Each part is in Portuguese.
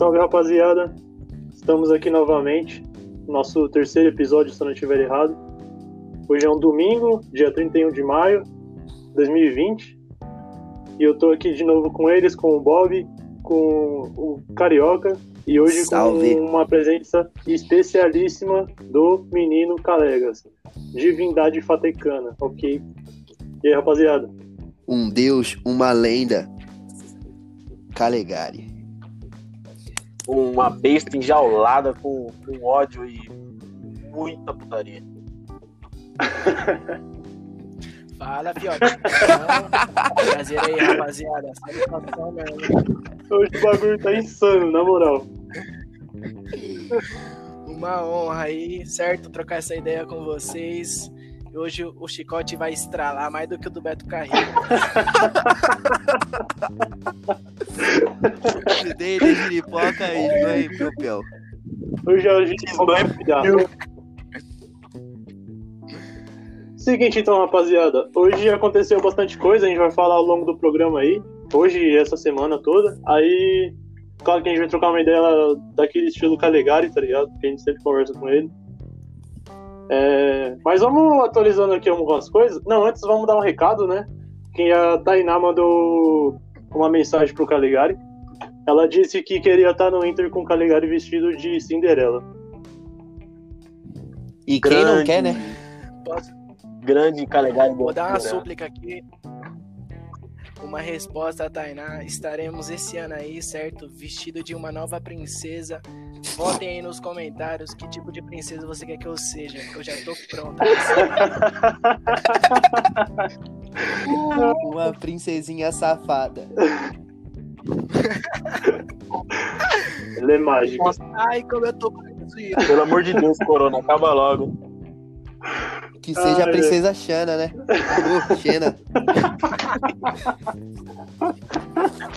Salve rapaziada, estamos aqui novamente, nosso terceiro episódio, se eu não estiver errado. Hoje é um domingo, dia 31 de maio de 2020, e eu tô aqui de novo com eles, com o Bob, com o Carioca, e hoje Salve. com uma presença especialíssima do menino Calegas, divindade fatecana, ok? E aí rapaziada? Um deus, uma lenda. Calegari. Uma besta enjaulada com, com ódio e muita putaria. Fala, Fiote. Então, Prazer aí, rapaziada. Satisfação. Hoje o bagulho tá insano, na moral. Uma honra aí, certo? Trocar essa ideia com vocês. Hoje o chicote vai estralar mais do que o do Beto Carreiro. Dei de giripoca e vai pro pel. Hoje a gente vai cuidar. Seguinte então, rapaziada. Hoje aconteceu bastante coisa, a gente vai falar ao longo do programa aí. Hoje essa semana toda. Aí, claro que a gente vai trocar uma ideia daquele estilo Calegari, tá ligado? Que a gente sempre conversa com ele. É, Mas vamos atualizando aqui algumas coisas. Não, antes vamos dar um recado, né? Que a Tainá mandou uma mensagem pro Calegari. Ela disse que queria estar no Inter com o Calegari vestido de Cinderela. E quem não quer, né? Posso- Grande Calegari. Vou dar uma Gonçalves. súplica aqui. Uma resposta, Tainá. Estaremos esse ano aí, certo? Vestido de uma nova princesa. Votem aí nos comentários que tipo de princesa você quer que eu seja. Eu já tô pronta. Uma princesinha safada. Ele é mágico. Ai, como eu tô. Pelo amor de Deus, Corona, acaba logo. Que seja a Ai, princesa Xana, né? Ô, Xena.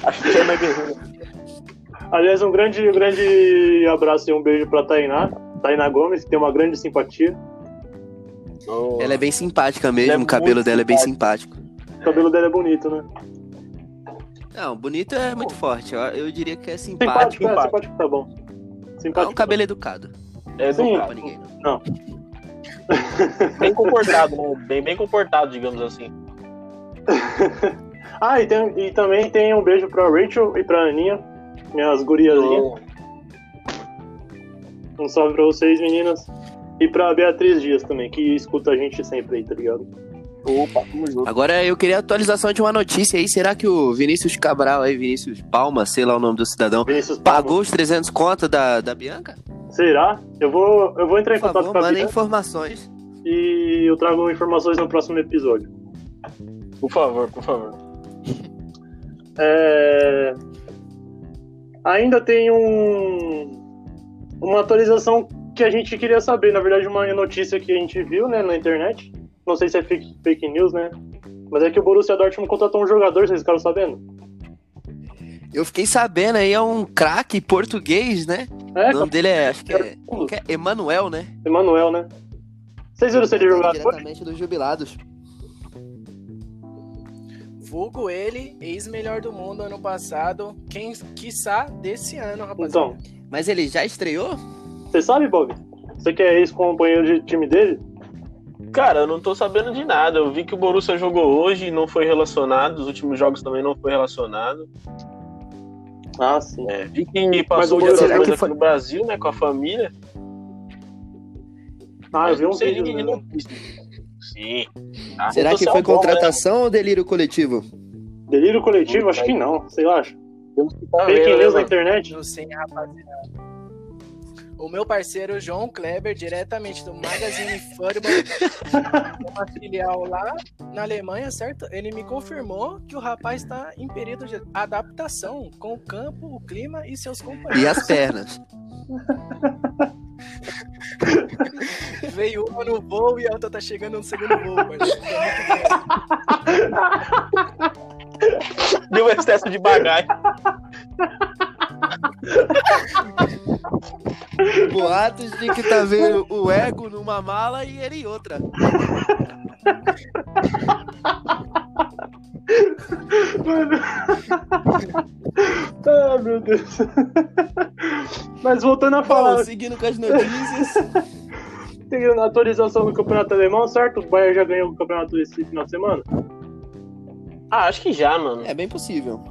Acho que é mais guerreiro. Aliás, um grande, um grande abraço e um beijo pra Tainá. Tainá Gomes, que tem uma grande simpatia. Oh, Ela é bem simpática mesmo, é o cabelo dela é bem simpático. O cabelo dela é bonito, né? Não, bonito é muito forte. Eu, eu diria que é Simpático, simpático. é, simpático. simpático tá bom. É Simpático. um cabelo educado. É Sim. Não educado. pra ninguém, não. bem comportado, né? Bem, bem comportado, digamos assim. Ah, e, tem- e também tem um beijo pra Rachel e pra Aninha, minhas guriazinhas. Oh, Um salve pra vocês, meninas. E pra Beatriz Dias também, que escuta a gente sempre aí, tá ligado? Opa, tamo junto. Agora eu queria a atualização de uma notícia aí. Será que o Vinícius Cabral aí, Vinícius Palma, sei lá o nome do cidadão, Vinícius Palma. pagou os 300 conto da, da Bianca? Será? Eu vou, eu vou entrar em Por contato favor, com a Bianca informações. e eu trago informações no próximo episódio. Por favor, por favor. É, Ainda tem um... uma atualização que a gente queria saber. Na verdade, uma notícia que a gente viu né, na internet. Não sei se é fake, fake news, né? Mas é que o Borussia Dortmund contratou um jogador, vocês ficaram sabendo? Eu fiquei sabendo aí, é um craque português, né? É, o nome dele é, acho que é, é Emanuel, né? Emanuel, né? Vocês viram se ele hoje? Diretamente dos jubilados. Vulgo ele, ex-melhor do mundo ano passado. Quem, quiçá, desse ano, rapaziada. Então, Mas ele já estreou? você sabe, Bob? Você que é ex-companheiro de time dele? Cara, eu não tô sabendo de nada. Eu vi que o Borussia jogou hoje e não foi relacionado. Os últimos jogos também não foi relacionado. Ah, sim. É, vi que passou o o dia das aqui foi- no Brasil, né? Com a família. Ah, eu vi um não sei vídeo. de né? Sim. Ah, Será então que é foi bom, contratação ou delírio coletivo? Delírio coletivo? Acho que não. Sei lá. acho. né? Temos que Fake né, news na mano? internet? Não sei, rapaziada. O meu parceiro João Kleber, diretamente do Magazine Furban, uma filial lá na Alemanha, certo? Ele me confirmou que o rapaz está em período de adaptação com o campo, o clima e seus companheiros. E as pernas? Veio uma no voo e a outra tá chegando no segundo voo, parceiro. Tá. Deu excesso de bagagem. Boatos de que tá vendo o ego numa mala e ele em outra. Mano. ah, meu Deus. Mas voltando a Bom, falar, seguindo com as notícias. tem a atualização do campeonato alemão, certo? O Bayern já ganhou o campeonato esse final de semana. Ah, acho que já, mano. é bem possível.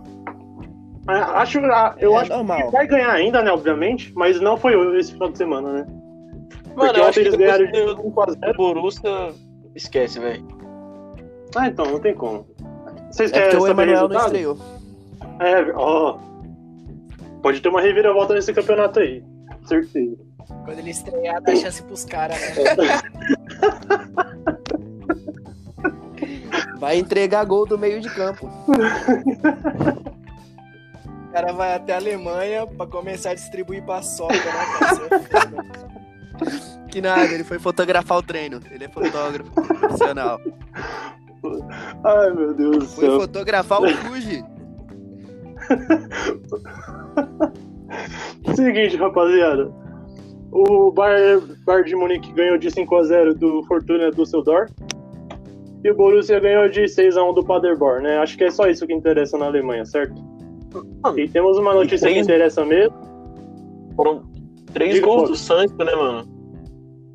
Ah, Acho, ah, eu É acho normal. que vai ganhar ainda, né, obviamente, mas não foi esse final de semana, né? Mano, Porque eu acho que eles depois ganharam que de ganhou do 5 a 0. Borussia, esquece, velho. Ah, então, não tem como. Vocês É querem porque o saber Emanuel não resultado? estreou. É, ó. Pode ter uma reviravolta nesse campeonato aí. Certeza. Quando ele estrear, dá chance pros caras, né? Vai entregar gol do meio de campo. O cara vai até a Alemanha pra começar a distribuir paçoca, né, é. Que nada, ele foi fotografar o treino. Ele é fotógrafo profissional. Ai, meu Deus do Foi céu. fotografar o Fuji. Seguinte, rapaziada. O Bayern, Bayern de Munique ganhou de 5x0 do Fortuna Düsseldorf. E o Borussia ganhou de 6x1 do Paderborn, né? Acho que é só isso que interessa na Alemanha, certo? E temos uma notícia que tem- interessa mesmo. Foram três Diga, gols Paulo. do Santos, né, mano?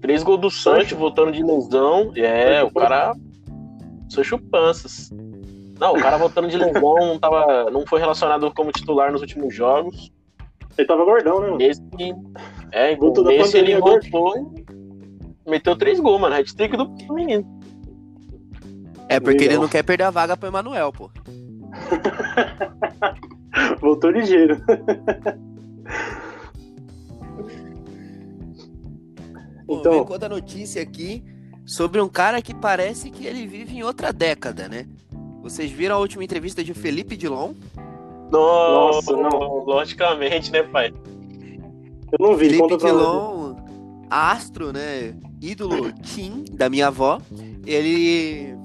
Três gols do Santos, voltando de lesão. É, o cara. Sancho Panças. Não, o cara voltando de lesão, não, tava, não foi relacionado como titular nos últimos jogos. Ele tava gordão, né, mano? Nesse. É, Voltou da nesse ele pandemia, voltou e meteu três gols, mano. Hat-trick do menino. É porque ele Legal. não quer perder a vaga pro Emanuel, pô. Voltou ligeiro. Pô, Então- conta a notícia aqui sobre um cara que parece que ele vive em outra década, né? Vocês viram a última entrevista de Felipe Dilon? Nossa, não. Logicamente, né, pai? Eu não vi, Felipe. Dilon, astro, né? Ídolo Tim, da minha avó. Ele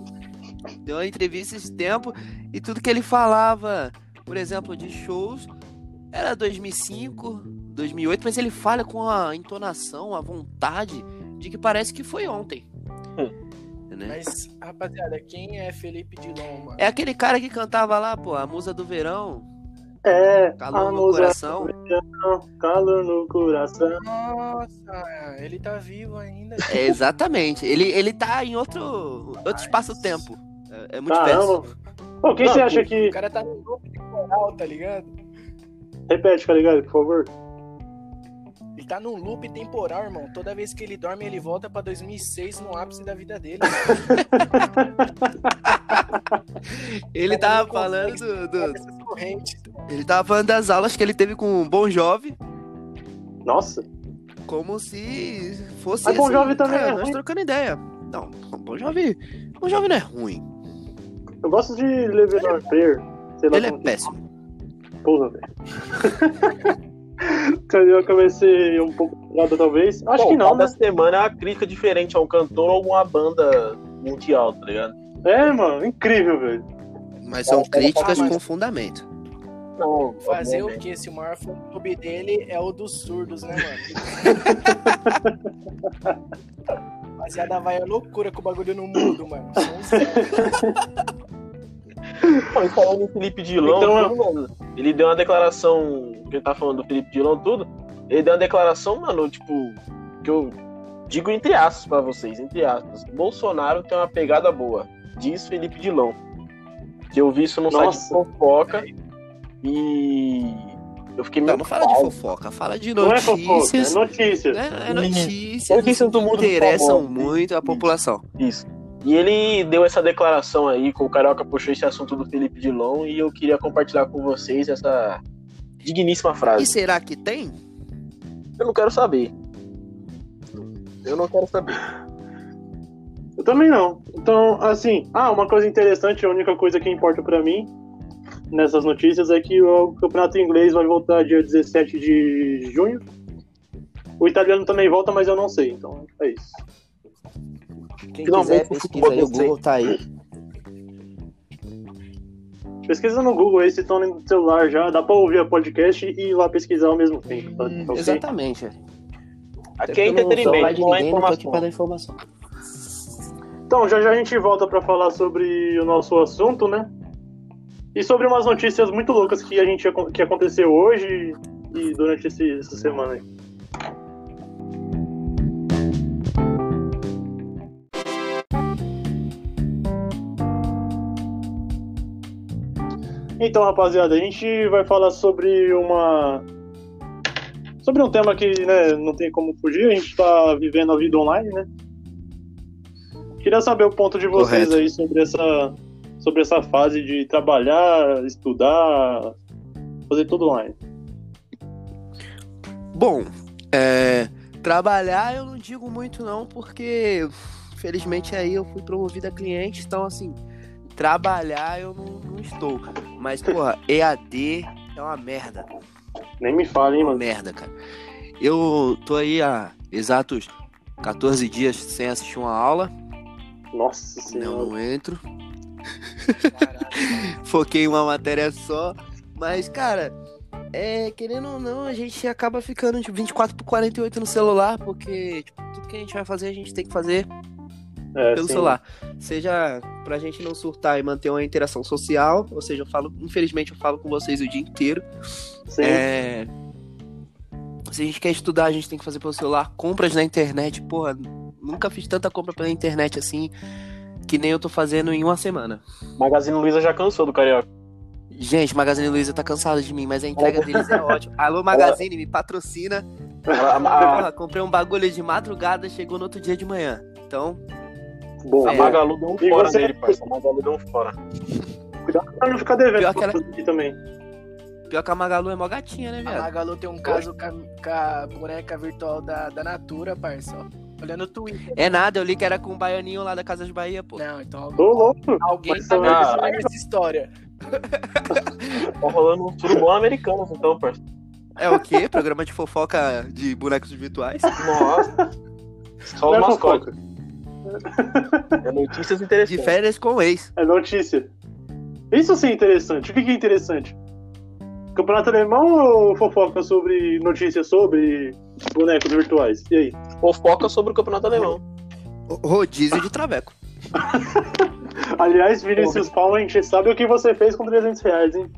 deu uma entrevista esse tempo e tudo que ele falava, por exemplo, de shows, era 2005, 2008, mas ele fala com a entonação, a vontade de que parece que foi ontem. Né? Mas, rapaziada, quem é Felipe Dilon, mano? É aquele cara que cantava lá, pô, a musa do verão, É, calor a no musa- coração. Calor no coração. Nossa, ele tá vivo ainda. É, exatamente. Ele, ele tá em outro, outro espaço-tempo. É, é muito Caramba. Pô, quem Não, você acha que. O cara tá no grupo temporal, tá ligado? Repete, tá ligado, por favor. Ele tá num loop temporal, irmão. Toda vez que ele dorme, ele volta pra 2006 no ápice da vida dele. Ele tava falando do, do-. Ele tava falando das aulas que ele teve com o Bon Jovi, Nossa. como se fosse. Mas Bon assim, Jovi também cara, é nós ruim. trocando ideia. Não, Bon Jovi. Bon Jovi não é ruim. Eu gosto de Leonard Player. Sei lá Ele é péssimo. Porra, velho. Eu comecei um pouco errado, talvez. Acho Bom, que não, cada né? semana é uma crítica diferente a um cantor ou uma banda mundial, tá ligado? É, mano, incrível, velho. Mas são críticas mas- com fundamento. Não, Fazer o que? Se o maior fã clube dele é o dos surdos, né, mano? Rapaziada, vai a loucura com o bagulho no mundo, mano. Não, e falando em Felipe Dilon, Então, tudo, ele deu uma declaração, que ele tá falando do Felipe Dilon tudo, ele deu uma declaração, mano, tipo, que eu digo entre aspas pra vocês, entre aspas, Bolsonaro tem uma pegada boa, diz Felipe Dilon. Que eu vi isso no site de Nossa. fofoca e eu fiquei meio Não, não fala de fofoca, fala de Não é fofoca, é notícias. notícias. É, é notícias Notícias do mundo interessam muito a população. Isso. E ele deu essa declaração aí, com o Carioca puxou esse assunto do Felipe Dilon e eu queria compartilhar com vocês essa digníssima frase. E será que tem? Eu não quero saber. Eu não quero saber. Eu também não. Então, assim, ah, uma coisa interessante, a única coisa que importa pra mim nessas notícias é que o campeonato inglês vai voltar dia 17 de junho. O italiano também volta, mas eu não sei, então é isso. Quem Finalmente quiser, pesquisa aí, o Google tá aí. Pesquisa no Google aí se estão no celular já, dá pra ouvir a podcast e ir lá pesquisar ao mesmo tempo. Tá, tá ok? Exatamente. Aqui é não sou lá entretenimento, não é não aqui informação. informação. Então, já já a gente volta pra falar sobre o nosso assunto, né? E sobre umas notícias muito loucas que a gente que aconteceu hoje e durante esse, essa semana aí. Então, rapaziada, a gente vai falar sobre uma. Sobre um tema que né, não tem como fugir, a gente tá vivendo a vida online, né? Queria saber o ponto de vocês Correto. aí sobre essa, sobre essa fase de trabalhar, estudar, fazer tudo online. Bom, é, trabalhar eu não digo muito não, porque felizmente aí eu fui promovido a cliente, então assim, trabalhar eu não, não estou. Mas, porra, EAD é uma merda. Nem me É uma mano. merda, cara. Eu tô aí há exatos 14 dias sem assistir uma aula. Nossa Não, senhora. não entro. Caralho. Foquei em uma matéria só. Mas, cara, é, querendo ou não, a gente acaba ficando de 24 por 48 no celular, porque tipo, tudo que a gente vai fazer, a gente tem que fazer É, pelo sim. celular. Seja pra gente não surtar e manter uma interação social, ou seja, eu falo, infelizmente eu falo com vocês o dia inteiro. Sim. É, Se a gente quer estudar, a gente tem que fazer pelo celular. Compras na internet, porra, nunca fiz tanta compra pela internet assim, que nem eu tô fazendo em uma semana. Magazine Luiza já cansou do Carioca. Gente, Magazine Luiza tá cansado de mim, mas a entrega deles é ótima. Alô, Magazine, me patrocina. Porra, comprei um bagulho de madrugada, chegou no outro dia de manhã. Então, Bom, a É. Magalu deu um E fora você- nele, parça. A Magalu deu um fora. cuidado pra não ficar devendo Pior que ela- aqui também. pior que a Magalu é mó gatinha, né, A viado? Magalu tem um caso com a, com a boneca virtual da, da Natura, parça. Olhando o Twitter. É nada, eu li que era com o baianinho lá da Casa de Bahia, pô. Não, então alguém, Tô louco. alguém tá vendo essa história. Tá rolando um surubom americano, então, parça. É o quê? Programa de fofoca de bonecos virtuais? Nossa. Só Não os é notícias De interessantes. férias com o ex. é notícia. Isso sim é interessante. O que que é interessante? Campeonato alemão ou fofoca sobre notícias sobre bonecos virtuais? E aí? Fofoca sobre o campeonato alemão. Rodízio de traveco. Aliás, Vinícius Paulo, a gente sabe o que você fez com 300 reais, hein?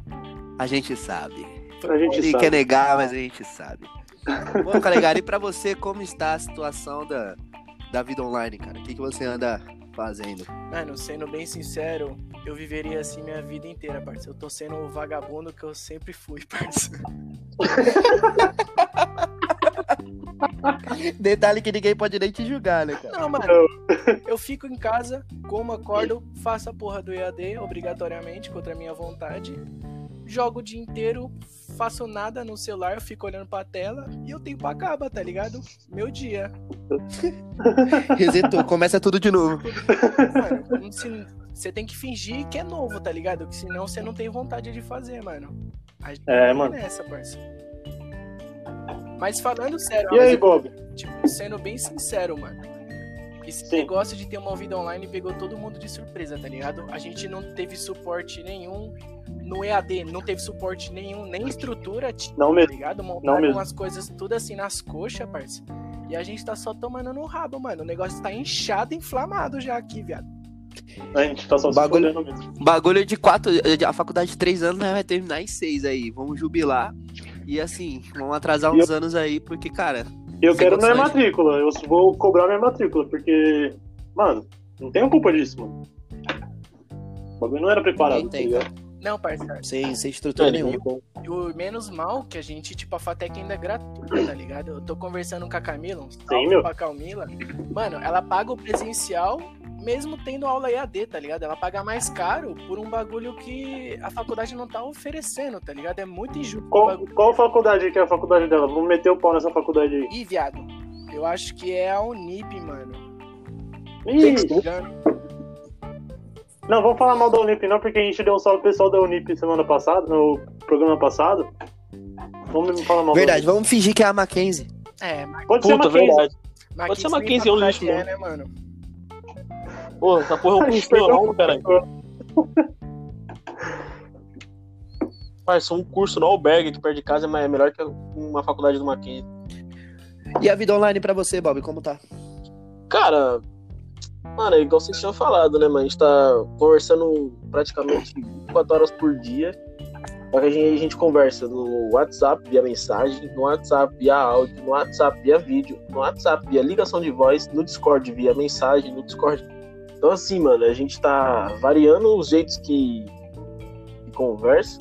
A gente sabe. A gente Ele sabe. quer negar, mas a gente sabe. Bom, Calegari, e pra você, como está a situação da, da vida online, cara? O que, que você anda fazendo? Mano, sendo bem sincero, eu viveria assim minha vida inteira, parça. Eu tô sendo o vagabundo que eu sempre fui, parça. Detalhe que ninguém pode nem te julgar, né, cara? Não, mano. Eu fico em casa, como acordo, faço a porra do EAD obrigatoriamente, contra a minha vontade. Jogo o dia inteiro, faço nada no celular, fico olhando pra tela e eu tenho pra acaba, tá ligado? Meu dia. Resetou, começa tudo de novo. Mano, você tem que fingir que é novo, tá ligado? Que senão você não tem vontade de fazer, mano. A gente É, vai mano. nessa, parça. Mas falando sério, E aí, Bob? tipo, sendo bem sincero, mano. Esse Sim. negócio de ter uma vida online pegou todo mundo de surpresa, tá ligado? A gente não teve suporte nenhum no EAD, não teve suporte nenhum, nem estrutura, Não tá mesmo. ligado? Montaram mesmo. umas coisas tudo assim nas coxas, parça. E a gente tá só tomando no rabo, mano. O negócio tá inchado, inflamado já aqui, viado. A gente tá só Bagulho- mesmo. Bagulho de quatro. A faculdade de três anos né, vai terminar em seis aí. Vamos jubilar. E assim, vamos atrasar uns anos aí, porque, cara. Eu quero minha matrícula. Eu vou cobrar minha matrícula, porque, mano, não tenho culpa disso, mano. O bagulho não era preparado, tá ligado? Não, parça. Sem, sem estrutura nenhuma. E o menos mal que a gente, tipo, a Fatec ainda é gratuita, tá ligado? Eu tô conversando com a Camila, um salve meu. pra Camila. Mano, ela paga o presencial mesmo tendo aula EAD, tá ligado? Ela paga mais caro por um bagulho que a faculdade não tá oferecendo, tá ligado? É muito injusto Qual, qual faculdade que é a faculdade dela? Vamos meter o pau nessa faculdade aí. Ih, viado, eu acho que é a Unip, mano. Ih. Não, vamos falar mal da Unip não, porque a gente deu um salve pro pessoal da Unip semana passada, no programa passado. Vamos falar mal Verdade, da Unip. vamos fingir que é a Mackenzie. É, mas Pode ser Puta, 15. verdade. mas Pode ser que uma nem 15 é um faculdade lixo, é, né, mano? Pô, essa porra é um curso perdeu não, cara. Parça, um curso no albergue aqui perto de casa é mais- é melhor que uma faculdade do Mackenzie. E a vida online pra você, Bob, como tá? Cara, mano, é igual vocês tinham falado, né, mano? A gente tá conversando praticamente 4 horas por dia. Só que a gente, a gente conversa no WhatsApp via mensagem, no WhatsApp via áudio, no WhatsApp via vídeo, no WhatsApp via ligação de voz, no Discord via mensagem, no Discord. Então assim, mano, a gente tá variando os jeitos que, que conversa.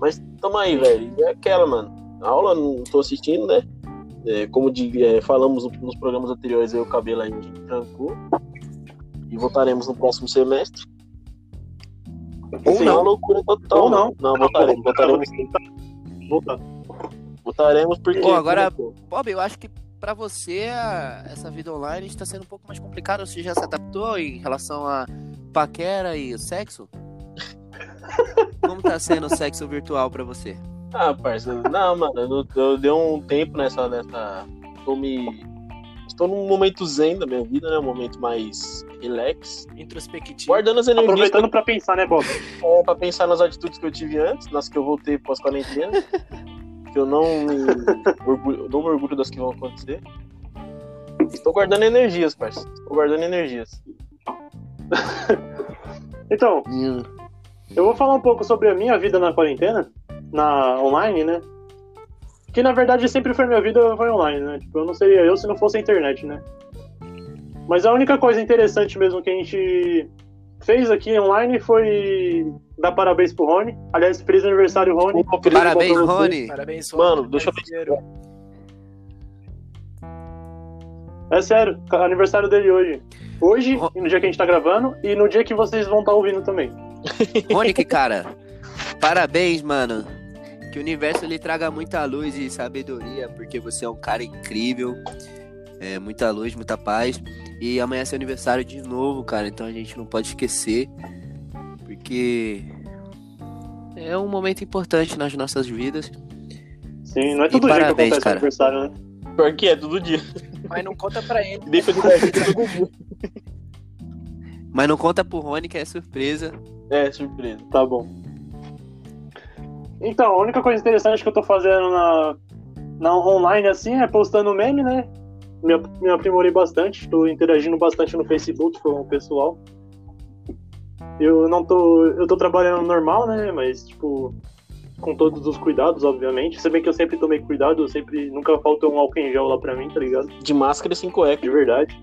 Mas tamo aí, velho. É aquela, mano. A aula não tô assistindo, né? É, como de, é, falamos nos programas anteriores, aí o cabelo a gente trancou. E voltaremos no próximo semestre. Ou Sim, não. é uma loucura total. Ou não. Não, voltaremos, voltaremos. Voltar. Voltaremos porque. Pô, agora- Bob, eu acho que pra você a- essa vida online está sendo um pouco mais complicada. Você já se adaptou em relação a paquera e sexo? Como tá sendo o sexo virtual pra você? Ah, parceiro. Não, mano, eu, eu dei um tempo nessa. nessa tô me. Estou num momento zen da minha vida, né? Um momento mais relax. Introspectivo. Guardando as energias Aproveitando pra pensar, né, Bob? pra, pra pensar nas atitudes que eu tive antes, nas que eu voltei pós-quarentena. que eu não me, orgulho, eu não me orgulho das que vão acontecer. Estou guardando energias, parceiro. Estou guardando energias. Então, eu vou falar um pouco sobre a minha vida na quarentena, na online, né? Que na verdade sempre foi minha vida foi online, né? Tipo, eu não seria eu se não fosse a internet, né? Mas a única coisa interessante mesmo que a gente fez aqui online foi dar parabéns pro Rony. Aliás, feliz aniversário, Rony. Parabéns, pra você. Rony. Parabéns, Mano, Rony, deixa eu parceiro. É sério, aniversário dele hoje. Hoje, Ro- no dia que a gente tá gravando, e no dia que vocês vão estar ouvindo também. Ronick, cara, parabéns, mano. Que o universo lhe traga muita luz e sabedoria, porque você é um cara incrível. É, muita luz, muita paz. E amanhã é seu aniversário de novo, cara. Então a gente não pode esquecer. Porque é um momento importante nas nossas vidas. Sim, não é E todo dia que parabéns, acontece o cara. aniversário, né? Pior que é, todo dia. Mas não conta pra ele. Deixa de dia. Mas não conta pro Rony que é surpresa. É, surpresa. Tá bom. Então, a única coisa interessante que eu tô fazendo na, na online assim é postando meme, né? Me, me aprimorei bastante, tô interagindo bastante no Facebook com o pessoal. Eu não tô. Eu tô trabalhando normal, né? Mas, tipo, com todos os cuidados, obviamente. Se bem que eu sempre tomei cuidado, eu sempre. Nunca faltou um álcool em gel lá pra mim, tá ligado? De máscara e sem cueca. De verdade.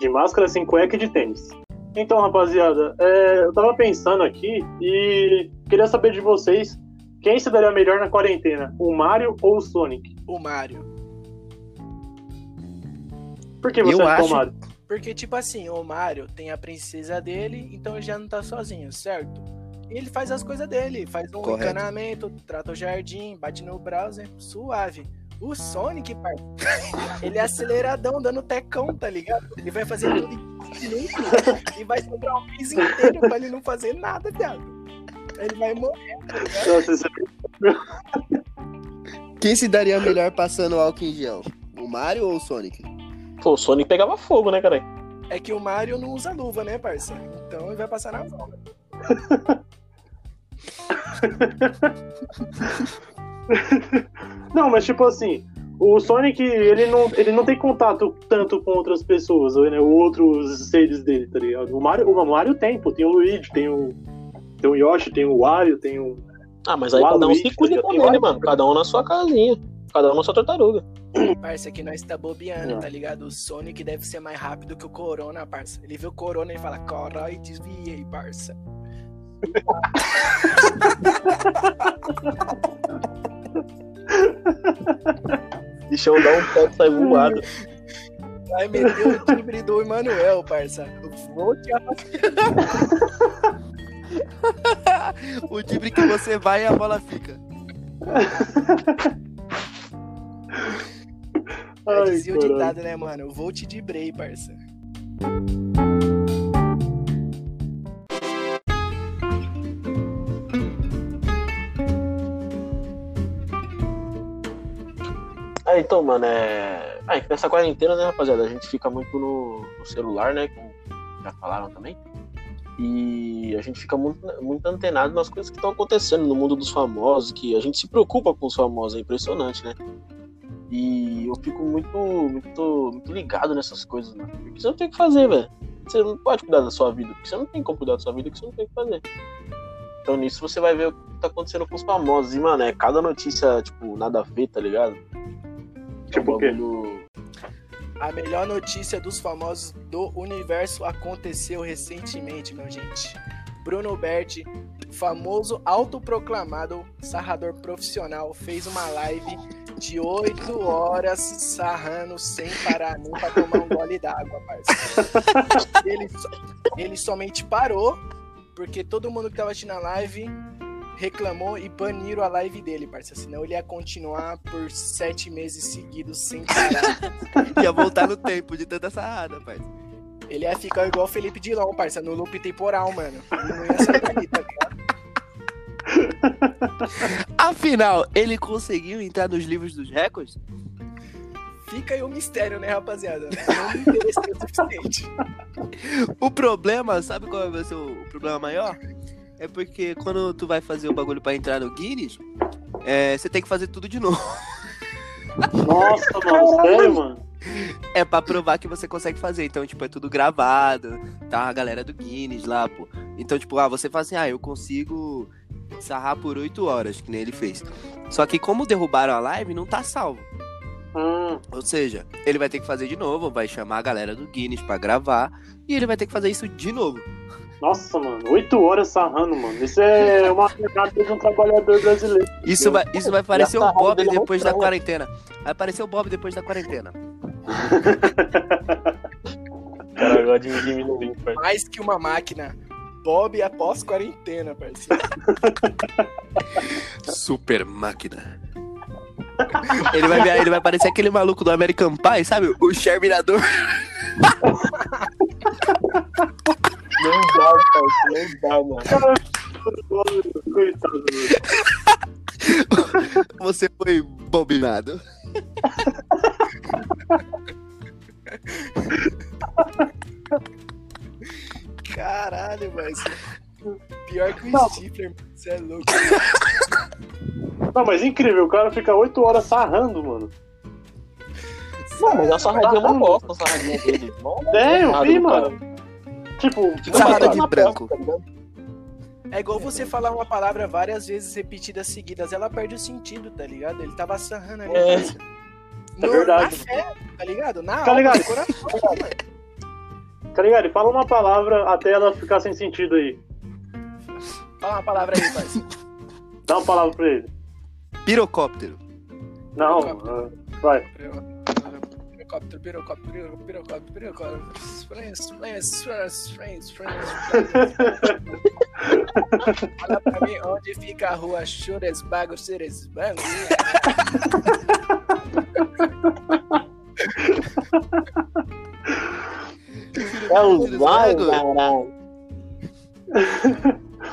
De máscara, sem cueca e de tênis. Então, rapaziada, é, eu tava pensando aqui e queria saber de vocês quem se daria melhor na quarentena, o Mario ou o Sonic? O Mario. Por que você Eu é o acho- Mario? Porque, tipo assim, o Mario tem a princesa dele, então ele já não tá sozinho, certo? E ele faz as coisas dele, faz um Correto. encanamento, trata o jardim, bate no browser, suave. O Sonic, pai, ele é aceleradão, dando tecão, tá ligado? Ele vai fazer tudo em 15 minutos e vai sobrar um mês inteiro pra ele não fazer nada, viado. Ele vai morrer, tá ligado? Nossa, isso é- Quem se daria melhor passando álcool em gel? O Mario ou o Sonic? Pô, o Sonic pegava fogo, né, cara? É que o Mario não usa luva, né, parça? Então ele vai passar na mão. Não, mas tipo assim, o Sonic, ele não, ele não tem contato tanto com outras pessoas, né? Outros seres dele, tá ligado? O Mario, o Mario tem, pô, tem o Luigi, tem o, tem o Yoshi, tem o Wario, tem o. Ah, mas aí O cada um se cuida com ele, mano. Cada um na sua casinha. Cada um na sua tartaruga. Parça, que nós tá bobeando, É. tá ligado? O Sonic deve ser mais rápido que o Corona, parça. Ele vê o Corona e fala, corói, desviei, parça. Bichão dá um pé e sai voado. Vai meter o timbre do Emanuel, parça. Vou te o timbre que você vai e a bola fica. Já dizia o caralho. ditado, né, mano? Vou te dibrei, parça. Ah, então, mano, é. Ah, é nessa quarentena, né, rapaziada, a gente fica muito no, no celular, né? Como já falaram também. E a gente fica muito, muito antenado nas coisas que estão acontecendo no mundo dos famosos, que a gente se preocupa com os famosos, é impressionante, né? E eu fico muito, muito, muito ligado nessas coisas, né? Porque você não tem o que fazer, velho. Você não pode cuidar da sua vida, porque você não tem como cuidar da sua vida, que você não tem o que fazer. Então nisso você vai ver o que tá acontecendo com os famosos. E, mano, é cada notícia, tipo, nada a ver, tá ligado? Tipo o quê? A melhor notícia dos famosos do universo aconteceu recentemente, meu gente. Bruno Berti, famoso autoproclamado sarrador profissional, fez uma live de 8 horas sarrando sem parar nem pra tomar um gole d'água, parceiro. Ele, ele somente parou porque todo mundo que tava assistindo a live reclamou e baniram a live dele, parceiro. Senão ele ia continuar por sete meses seguidos sem parar. Ia voltar no tempo de tanta sarrada, pai. Ele ia ficar igual o Felipe Dilon, parça, no loop temporal, mano. Ele não ia sair dali, tá ligado? Afinal, ele conseguiu entrar nos livros dos recordes? Fica aí o mistério, né, rapaziada? Não me interessei o suficiente. O problema, sabe qual vai ser o problema maior? É porque quando tu vai fazer o bagulho pra entrar no Guinness, é, você tem que fazer tudo de novo. Nossa, mano, sério, mano? É pra provar que você consegue fazer. Então, tipo, é tudo gravado. Tá a galera do Guinness lá, pô. Então, tipo, ah, você fala assim, ah, eu consigo sarrar por 8 horas, que nem ele fez. Só que como derrubaram a live, não tá salvo. Hum, Ou seja, ele vai ter que fazer de novo, vai chamar a galera do Guinness pra gravar. E ele vai ter que fazer isso de novo. Nossa, mano, oito horas sarrando, mano. Isso é uma pegada de um trabalhador brasileiro. Isso vai, isso vai parecer o sarrada Bob é depois da quarentena. Vai aparecer o Bob depois da quarentena. O cara gosta de diminuir, parceiro. Mais que uma máquina. Bob após quarentena, parceiro. Super máquina. Ele vai, ver- ele vai parecer aquele maluco do American Pie, sabe? O Exterminador. Não dá, parceiro, não dá, mano. Coitado, mano. Você foi bobinado. Caralho, mas. Pior que o Não. Stifler, mano. Você é louco. Não, mas incrível, o cara fica oito horas sarrando, mano. Não, mas a sarradinha é uma bosta, a sarradinha dele. É, eu vi, mano. Tipo, Sarrada de branco. tá ligado? É igual você falar uma palavra várias vezes repetidas seguidas, ela perde o sentido, tá ligado? Ele tava sarrando ali. É. parceiro. É No- verdade. Na fé, tá ligado? Na Tá alma, ligado? no coração, mano. tá ligado? Fala uma palavra até ela ficar sem sentido aí. Fala uma palavra aí, parceiro. Dá uma palavra pra ele. Pirocóptero. Não, Pirocóptero. vai. Pirocóptero, pirocóptero, pirocóptero, pirocóptero. Friends, friends, friends, friends, friends. Fala pra mim onde fica a rua Churesbago, Churesbago. É o d'água. caralho.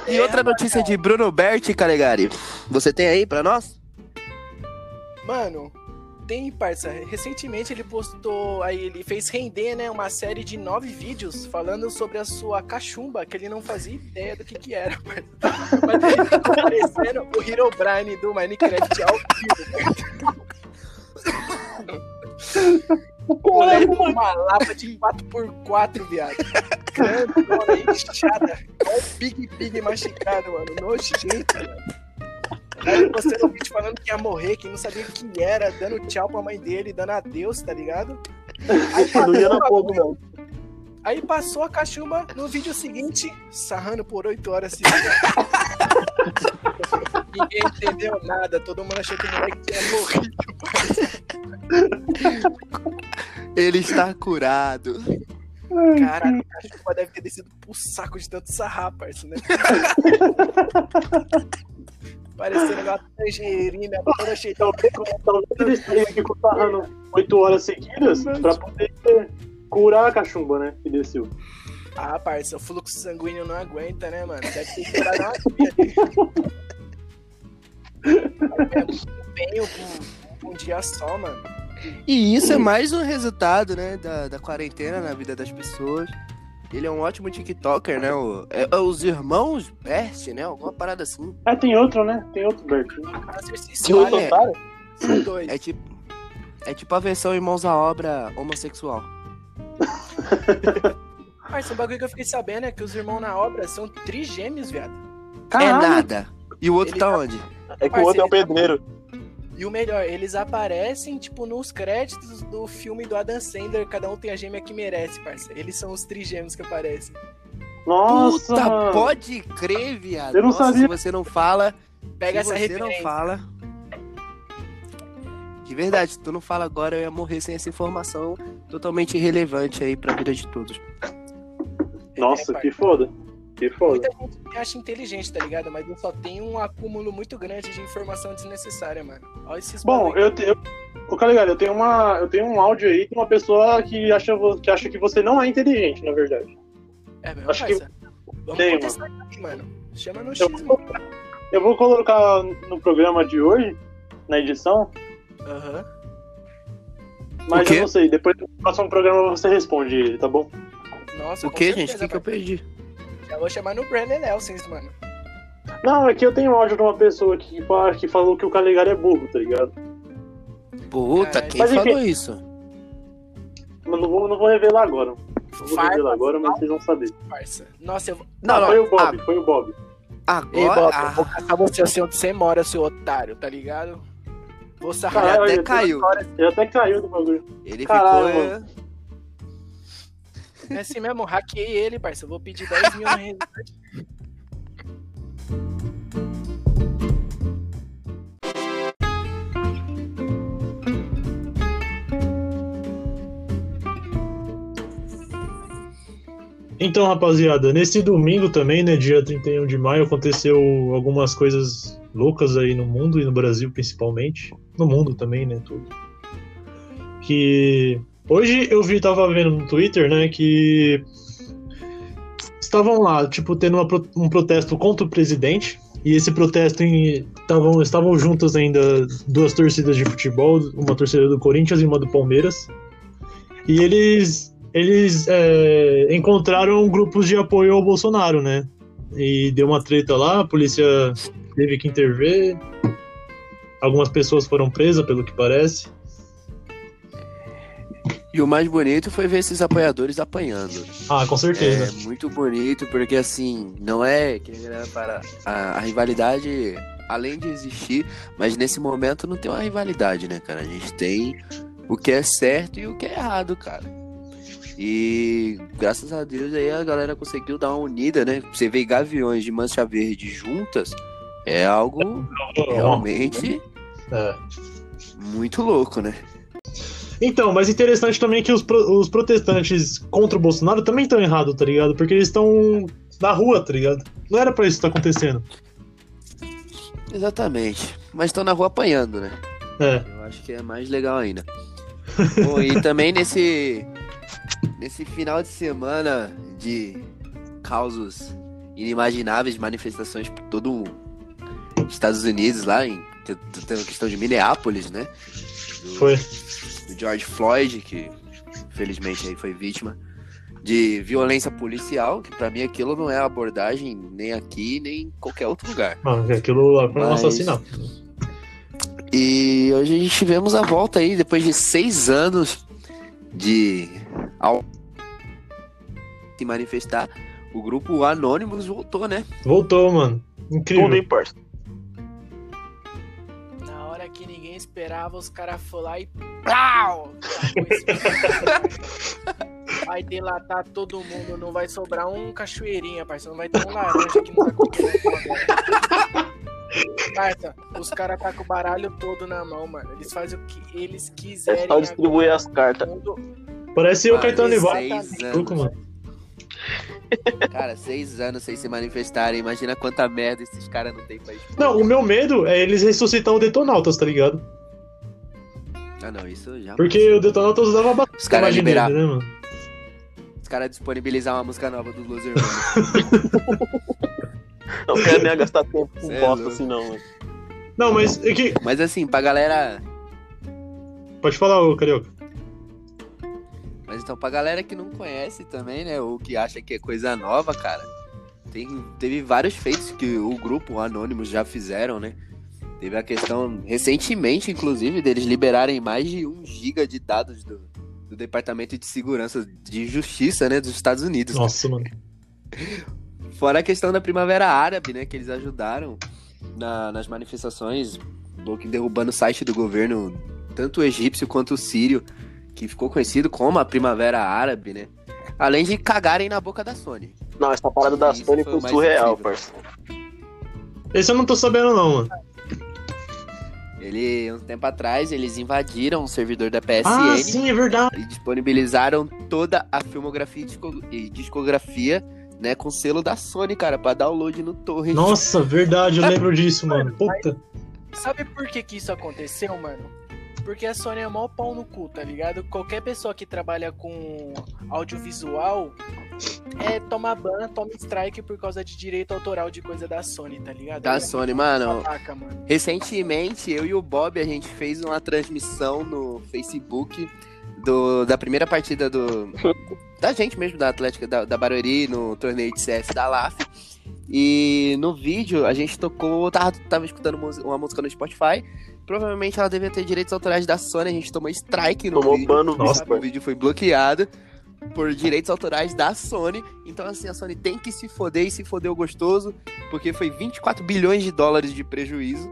E outra notícia de Bruno Berti, Calegari. Você tem aí pra nós? Mano, tem, parça. Recentemente ele postou, aí ele fez render, né, uma série de nove vídeos falando sobre a sua cachumba, que ele não fazia ideia do que que era, parça. Mas ele ficou parecendo o Herobrine do Minecraft ao vivo. O moleque com uma lapa de 4x4, viado. Grandona, inchada. Igual o Big Big mastigado, mano. Nojento, mano. Aí postou um vídeo falando que ia morrer, que não sabia o que era, dando tchau pra mãe dele, dando adeus, tá ligado? Aí Não ia na porra, não. Aí passou a cachumba no vídeo seguinte, sarrando por 8 horas seguidas. Ninguém entendeu nada, todo mundo achou que o moleque tinha morrido. Ele está curado. Caralho, a cachumba deve ter descido pro saco de tanto sarrar, parça, né? Parecendo uma tangerina toda cheia de Talvez eles tenham que ficou sarrando oito horas seguidas pra poder curar a cachumba, né? Que desceu. Ah, parça, o fluxo sanguíneo não aguenta, né, mano? Deve ter que curar. É muito empenho com um dia só, mano. E isso é mais um resultado, né, da, da quarentena na vida das pessoas. Ele é um ótimo TikToker, né? O, é, é os irmãos Best, né? Alguma parada assim. Ah, tem outro, né? Tem outro, Bert. Câncer se Se o espalha, otário? são dois. É tipo. É tipo a versão Irmãos à Obra homossexual. Parça, um bagulho que eu fiquei sabendo é que os irmãos na obra são trigêmeos, viado. Caralho. É nada. E o outro Ele tá tá- onde? É que o outro é o Parceiro, pedreiro. E o melhor, eles aparecem, tipo, nos créditos do filme do Adam Sandler, cada um tem a gêmea que merece, parceiro. Eles são os trigêmeos que aparecem. Nossa, Puta, mano. pode crer, viado. Eu não Nossa, sabia. Se você não fala, Pega se essa você referência. não fala. De verdade, se tu não fala agora, eu ia morrer sem essa informação totalmente irrelevante aí pra vida de todos. Nossa, É, que foda. Que foda. Muita gente me acha inteligente, tá ligado? Mas eu só tenho um acúmulo muito grande de informação desnecessária, mano. Olha esses Bom, bagulho. eu tenho. Ô, Caligari, eu tenho uma. Eu tenho um áudio aí de uma pessoa que acha, que acha que você não é inteligente, na verdade. É mesmo, acho que? Vamos tem, isso aqui, mano. Chama no X, Eu mano. vou, eu vou colocar no programa de hoje, na edição, Aham. mas O quê? eu não sei. Depois do próximo programa você responde ele, tá bom? Nossa, O que, gente? O que, que eu perdi? Já vou chamar no Brandon Nelson, mano. Não, é que eu tenho um áudio de uma pessoa que, fala- que falou que o Caligari é burro, tá ligado? Puta, quem Mas enfim. falou isso? Mas não vou, não vou revelar agora. Não vou Farpa, revelar agora, mas vocês vão saber. parça. Nossa, eu vou. Não, Ah, não. foi o Bob, ah, foi o Bob. Ei, agora. Bob, ah, eu vou caçar você assim onde você mora, seu otário, tá ligado? Ele sarrar Caralho, até eu- caiu. Ele até caiu do bagulho. Ele Caralho, ficou. mano. É assim mesmo, hackei ele, parça. Eu vou pedir 10 mil na Então, rapaziada, nesse domingo também, né, dia 31 de maio, aconteceu algumas coisas loucas aí no mundo e no Brasil principalmente. No mundo também, né, tudo. Que hoje eu vi, tava vendo no Twitter, né, que estavam lá, tipo, tendo uma um protesto contra o presidente. E esse protesto em, tavam, estavam juntas ainda duas torcidas de futebol, uma torcida do Corinthians e uma do Palmeiras. E eles eles é, encontraram grupos de apoio ao Bolsonaro, né? E deu uma treta lá, a polícia teve que intervir. Algumas pessoas foram presas, pelo que parece. E o mais bonito foi ver esses apoiadores apanhando. Ah, com certeza. É muito bonito, porque assim, não é que para. A, a rivalidade, além de existir, mas nesse momento não tem uma rivalidade, né, cara? A gente tem o que é certo e o que é errado, cara. E graças a Deus aí a galera conseguiu dar uma unida, né? Você vê gaviões de mancha verde juntas, é algo realmente É. muito louco, né? Então, mas interessante também que os, pro- os protestantes contra o Bolsonaro também estão errados, tá ligado? Porque eles estão na rua, tá ligado? Não era pra isso estar acontecendo. Exatamente. Mas estão na rua apanhando, né? É. Eu acho que é mais legal ainda. Bom, e também nesse nesse final de semana de causos inimagináveis, manifestações por todo o Estados Unidos lá em a questão de Minneapolis, né? Do, Foi. do George Floyd que felizmente aí foi vítima de violência policial, que pra mim aquilo não é abordagem nem aqui nem em qualquer outro lugar. Ah, aquilo lá foi um Mas- assassinato. E hoje a gente tivemos a volta aí, depois de seis anos de ao se manifestar, o grupo Anonymous voltou, né? Voltou, mano. Incrível. Tudo, parça? Na hora que ninguém esperava, os caras foram lá e. Esse- Vai delatar todo mundo, não vai sobrar um cachoeirinha, parça. Não vai ter um laranja que não vai conseguir. Parça, os caras tá com o baralho todo na mão, mano. Eles fazem o que eles É quiserem. só distribuir as cartas. Mundo- Parece o Mano, Maluco, anos. mano. Cara, seis anos sem se manifestarem. Imagina quanta merda esses caras não tem pra expor. Não, o meu medo é eles ressuscitar o Detonautas, tá ligado? Ah, não, isso já. Porque o Detonautas usava bastante Os caras liberar. dele, né, mano? Os caras disponibilizar uma música nova dos Los Hermanos. Não quero nem gastar tempo com Cê é bosta louco. assim, não, mano. Não, mas é que. Mas assim, pra galera. Pode falar, ô Carioca. Mas então, pra galera que não conhece também, né? Ou que acha que é coisa nova, cara. Tem, teve vários feitos que o grupo Anônimos já fizeram, né? Teve a questão, recentemente, inclusive, deles liberarem mais de um giga de dados do, do Departamento de Segurança de Justiça, né? Dos Estados Unidos. Nossa, mano. Fora a questão da Primavera Árabe, né? Que eles ajudaram na- nas manifestações, derrubando o site do governo, tanto o egípcio quanto o sírio, que ficou conhecido como a Primavera Árabe, né? Além de cagarem na boca da Sony. Não, essa parada da Isso Sony foi foi surreal, parceiro. Esse eu não tô sabendo, não, mano. Ele, um tempo atrás, eles invadiram o servidor da PSN Ah, sim, é verdade. e disponibilizaram toda a filmografia e e discografia, né, com selo da Sony, cara, pra download no torrent. Nossa, verdade, eu lembro disso, mano. Puta. Sabe por que que isso aconteceu, mano? Porque a Sony é mó pau no cu, tá ligado? Qualquer pessoa que trabalha com audiovisual é toma ban, toma strike por causa de direito autoral de coisa da Sony, tá ligado? Da É Sony, mano. babaca, mano. Recentemente, eu e o Bob, a gente fez uma transmissão no Facebook do, da primeira partida do da gente mesmo, da Atlética da, da Barueri, no torneio de CS da LAF. E no vídeo, a gente tocou, tava, tava escutando uma música no Spotify. Provavelmente ela devia ter direitos autorais da Sony, a gente tomou strike no Tomou vídeo. ban no Nossa, O vídeo foi bloqueado por direitos autorais da Sony. Então, assim, a Sony tem que se foder e se fodeu gostoso, porque foi 24 bilhões de dólares de prejuízo,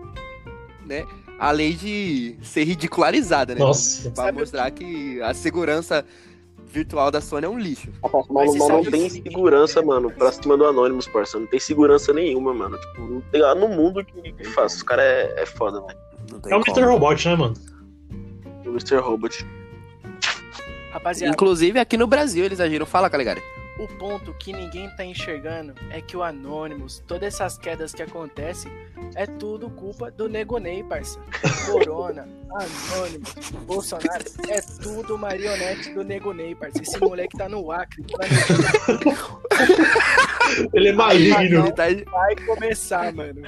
né? Além de ser ridicularizada, né? Nossa. Pra mostrar que a segurança virtual da Sony é um lixo. Mas, Mas mas não tem segurança, né? mano, pra cima do Anonymous, parça. Não tem segurança nenhuma, mano. Tipo, não tem lá no mundo que, que faz. Os caras é, é foda, velho. É o. Mr. Robot, né, mano? O Mr. Robot. Rapaziada, Inclusive, aqui no Brasil eles agiram. Fala, Calegari. O ponto que ninguém tá enxergando é que o Anonymous, todas essas quedas que acontecem, é tudo culpa do Negonei, parça. Corona, Anonymous, Bolsonaro, é tudo marionete do Negonei, parça. Esse moleque tá no Acre, planejando Ele é maligno. Ele tá, vai começar, mano.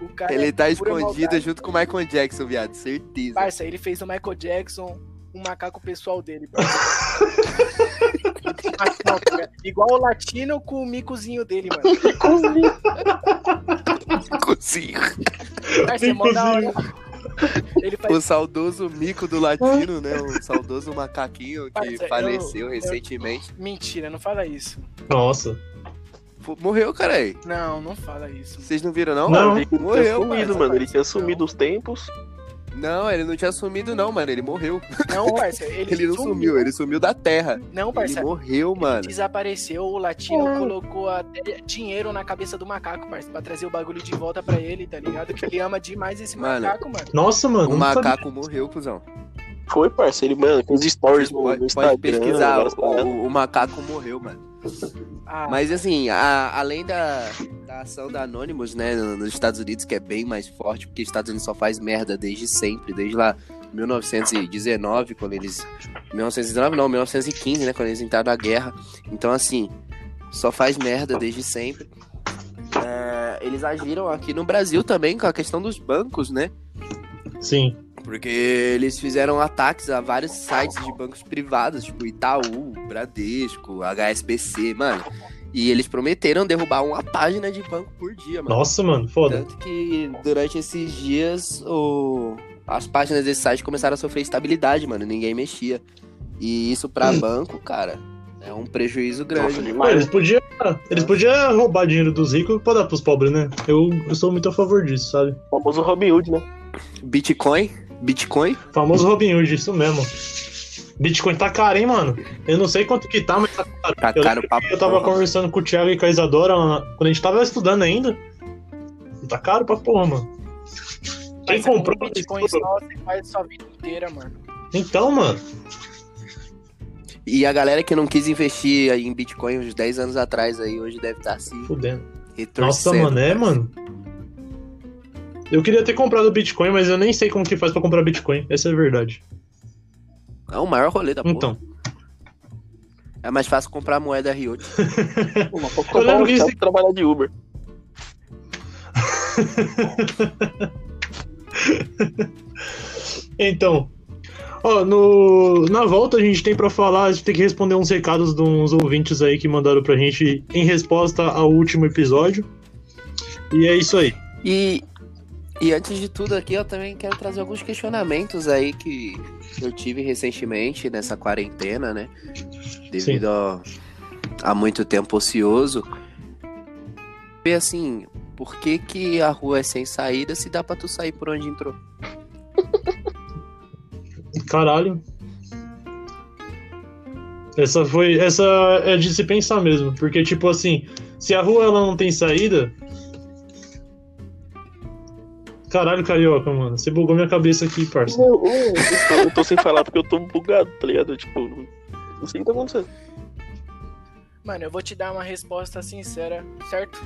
O cara ele é tá escondido maldade. junto com o Michael Jackson, viado. Certeza. Parça, ele fez o Michael Jackson, um macaco pessoal dele, Igual o latino com o micozinho dele, mano. Cozinho. Parça, é mó da hora. Ele faz O saudoso mico do latino, né? O saudoso macaquinho que Parça, eu- faleceu eu- recentemente. Mentira, não fala isso. Nossa. Morreu, cara aí. Não, não fala isso. Vocês não viram, não? Não. Ele tinha Morreu, sumido, mano. Ele tinha sumido os tempos. Não, ele não tinha sumido, não, mano. Ele morreu. Não, parça, ele, Ele não sumiu, ele sumiu da terra. Não, Ele parça. morreu, mano. Desapareceu, o latino colocou até dinheiro na cabeça do macaco, parça, pra trazer o bagulho de volta pra ele, tá ligado? Que ele ama demais esse Mano. macaco, mano. Nossa, mano. O não sabia. macaco morreu, cuzão. Foi, parceiro. Ele, mano, fez stories no, no Pode, Instagram. pode pesquisar. paradas. O, o macaco morreu, mano. Ah, Mas assim, a- além da, da ação da Anonymous, né, no- nos Estados Unidos, que é bem mais forte, porque os Estados Unidos só faz merda desde sempre, desde lá 1919, quando eles. 1919 não, 1915, né? Quando eles entraram na guerra. Então, assim, só faz merda desde sempre. É, eles agiram aqui no Brasil também com a questão dos bancos, né? Sim. Porque eles fizeram ataques a vários sites de bancos privados, tipo Itaú, Bradesco, HSBC, mano. E eles prometeram derrubar uma página de banco por dia, mano. Nossa, mano. Foda. Tanto que durante esses dias o... as páginas desse site começaram a sofrer instabilidade, mano. Ninguém mexia. E isso pra banco, cara, é um prejuízo grande. Nossa, eles podiam eles podiam roubar dinheiro dos ricos pra dar pros pobres, né? Eu, eu sou muito a favor disso, sabe? O famoso Robin Hood, né? Bitcoin? Bitcoin? Famoso Robin Hood, isso mesmo. Bitcoin tá caro, hein, mano? Eu não sei quanto que tá, mas tá caro. Tá Eu caro que Eu tava porra. conversando com o Thiago e com a Isadora quando a gente tava estudando ainda. Tá caro pra porra, mano. Quem com comprou? Bitcoin só você faz sua vida inteira, mano. Então, mano. E a galera que não quis investir em Bitcoin uns 10 anos atrás aí, hoje deve estar se Fudendo. retorcendo. Nossa, mano, é, mano. Eu queria ter comprado Bitcoin, mas eu nem sei como que faz pra comprar Bitcoin. Essa é a verdade. É o maior rolê da porra. Então. É mais fácil comprar moeda Rio. Pô, mas pode Eu comprar lembro um que trabalhar de Uber. Então, ó, no, na volta a gente tem pra falar, a gente tem que responder uns recados de uns ouvintes aí que mandaram pra gente em resposta ao último episódio. E é isso aí. E, e antes de tudo aqui, eu também quero trazer alguns questionamentos aí que eu tive recentemente nessa quarentena, né? Devido a, a muito tempo ocioso. saber assim, por que, que a rua é sem saída se dá pra tu sair por onde entrou? Caralho. Essa foi. Essa é de se pensar mesmo. Porque, tipo assim, se a rua ela não tem saída. Caralho, carioca, mano. Você bugou minha cabeça aqui, parça. Eu, eu, eu tô- eu tô sem falar porque eu tô bugado, tá ligado? Tipo, não sei o que tá acontecendo. Mano, eu vou te dar uma resposta sincera, certo?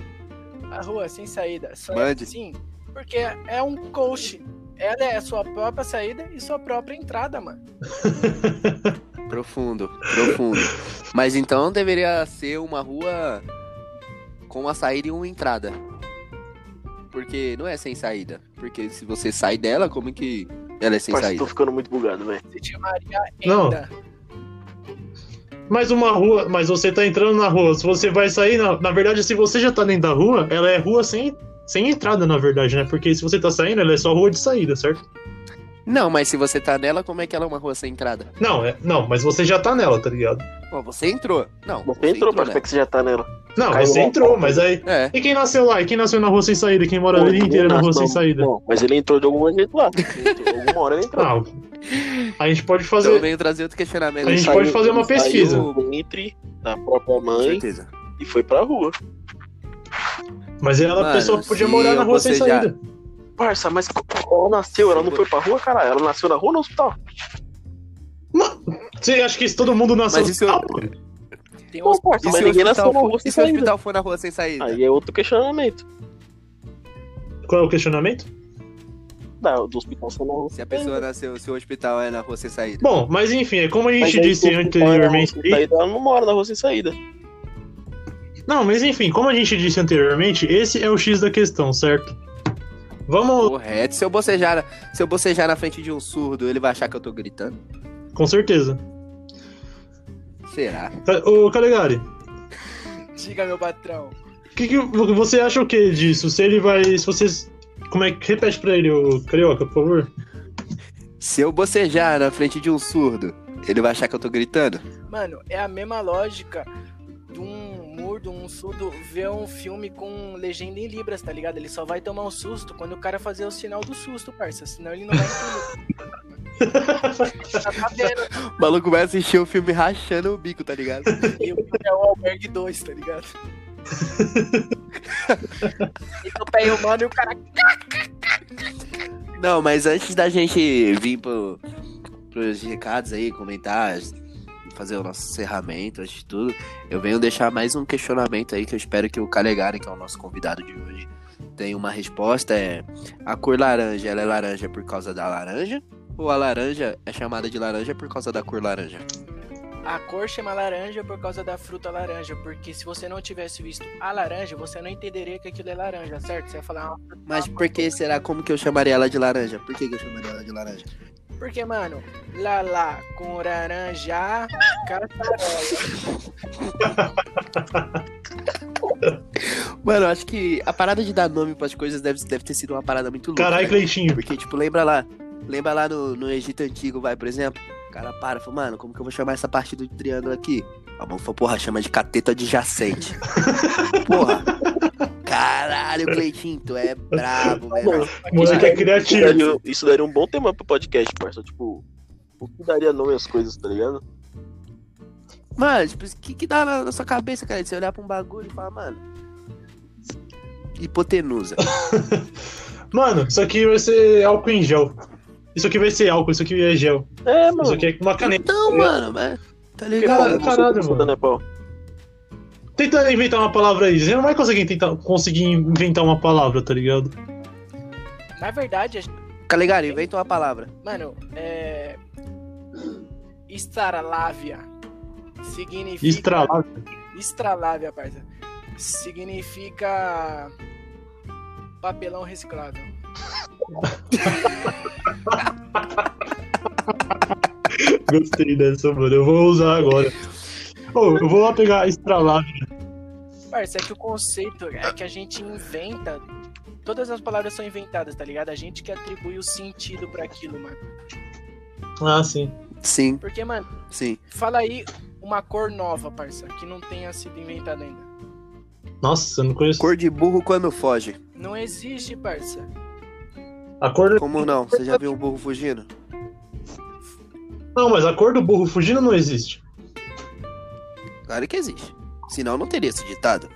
A rua é sem saída. Só Mande. é assim, porque é um coach. Ela é a sua própria saída e sua própria entrada, mano. Profundo, profundo. Mas então deveria ser uma rua com uma saída e uma entrada. Porque não é sem saída. Porque se você sai dela, como que ela é sem Parça, saída? tô ficando muito bugado, velho. Se chamaria Não. Enda. Mas uma rua. Mas você tá entrando na rua. Se você vai sair. Na, na verdade, se você já tá dentro da rua, ela é rua sem, sem entrada, na verdade, né? Porque se você tá saindo, ela é só rua de saída, certo? Não, mas se você tá nela, como é que ela é uma rua sem entrada? Não, é, não, mas você já tá nela, tá ligado? Pô, você entrou. Não, Você entrou, parça, né? que você já tá nela. Não, Caiu você entrou, porta. mas aí. É. E quem nasceu lá? E quem nasceu na rua sem saída? Quem mora a vida Pô, inteira na rua sem saída? Não, mas ele entrou de algum jeito lá. Ele entrou, alguma hora ele entrou. Não. A gente pode Então eu fazer. venho trazer outro questionamento. A gente Ele pode fazer uma ele saiu pesquisa. do ventre da própria mãe certeza. e foi pra rua. Mas ela, a Mano, pessoa podia morar na rua você sem já- saída. Parça, mas ela nasceu, ela não foi pra rua, caralho? Ela nasceu na rua ou no hospital? Você acha que isso todo mundo nasceu Mas isso eu- Ah, pô. Tem Pô, parça, E mas ninguém nasceu hospital na rua e sem se o saída. hospital for na rua sem saída? Aí é outro questionamento. Qual é o questionamento? Da, do hospital na rua. Se a pessoa nasceu, se o hospital é na rua sem saída. Bom, mas enfim, é como a gente disse se o hospital é na rua anteriormente. sem saída, Ela não mora na rua sem saída. Não, mas enfim, como a gente disse anteriormente, esse é o X da questão, certo? Vamos. Correto. Se eu bocejar, se eu bocejar na frente de um surdo, ele vai achar que eu tô gritando? Com certeza. Será? Ca- Ô, Calegari, Diga, meu patrão. que que você acha o que disso? Se ele vai. Se vocês. Como é que. Repete pra ele, ô Carioca, por favor. Se eu bocejar na frente de um surdo, ele vai achar que eu tô gritando? Mano, é a mesma lógica um mudo, um surdo ver um filme com legenda em libras, tá ligado? Ele só vai tomar um susto quando o cara fazer o sinal do susto, parça. Senão ele não vai entender. tá? O maluco vai assistir o filme rachando o bico, tá ligado? E o filme é o Albergue 2, tá ligado? e no pé humano e o cara. Não, mas antes da gente vir pro, pros recados aí, comentar, fazer o nosso encerramento, antes de tudo, eu venho deixar mais um questionamento aí que eu espero que o Calegari, que é o nosso convidado de hoje, tenha uma resposta. É a cor laranja, ela é laranja por causa da laranja? Ou a laranja é chamada de laranja por causa da cor laranja? A cor chama laranja por causa da fruta laranja. Porque se você não tivesse visto a laranja, você não entenderia que aquilo é laranja, certo? Você ia falar, ah, Mas por que será? Como que eu chamaria ela de laranja? Por que, que eu chamaria ela de laranja? Porque, mano, Lala com laranja, caçarola. Mano, acho que a parada de dar nome pras coisas deve, deve ter sido uma parada muito louca. Caralho, né? Cleitinho. Porque, tipo, lembra lá. Lembra lá no, no Egito Antigo, vai, por exemplo? O cara para e fala, mano, como que eu vou chamar essa parte do triângulo aqui? A mão falou, porra, chama de cateta adjacente. porra. Caralho, Cleitinho, tu é brabo, velho. Moleque é Isso criativo. daria, isso daria um bom tema pro podcast, parça. Tipo, o que daria nome às coisas, tá ligado? Mano, tipo, o que que dá na, na sua cabeça, cara? De você olhar pra um bagulho e falar, mano... Hipotenusa. Mano, isso aqui vai ser álcool em gel. Isso aqui vai ser álcool, isso aqui é gel. É, Isso mano. aqui é uma caneta. Então, mano, mas... Tá ligado? Caralho, mano, caralho, Nepal. Tenta inventar uma palavra aí. Você não vai conseguir, tentar, conseguir inventar uma palavra, tá ligado? Na verdade, a- Calegari, inventa uma palavra. mano, é. Estralávia. Significa. Estralar. Estralávia, parça. Significa. Papelão reciclável. Gostei dessa, mano. Eu vou usar agora. Ô, eu vou lá pegar estralar. Parça, é que o conceito é que a gente inventa. Todas as palavras são inventadas, tá ligado? A gente que atribui o sentido pra aquilo, mano. Ah, sim. Sim, Porque, mano, sim. fala aí uma cor nova, parça, que não tenha sido inventada ainda. Nossa, eu não conheço. Cor de burro quando foge. Não existe, parça. A cor do... Como não? Você já viu um burro fugindo? Não, mas a cor do burro fugindo não existe. Claro que existe. Senão não teria esse ditado.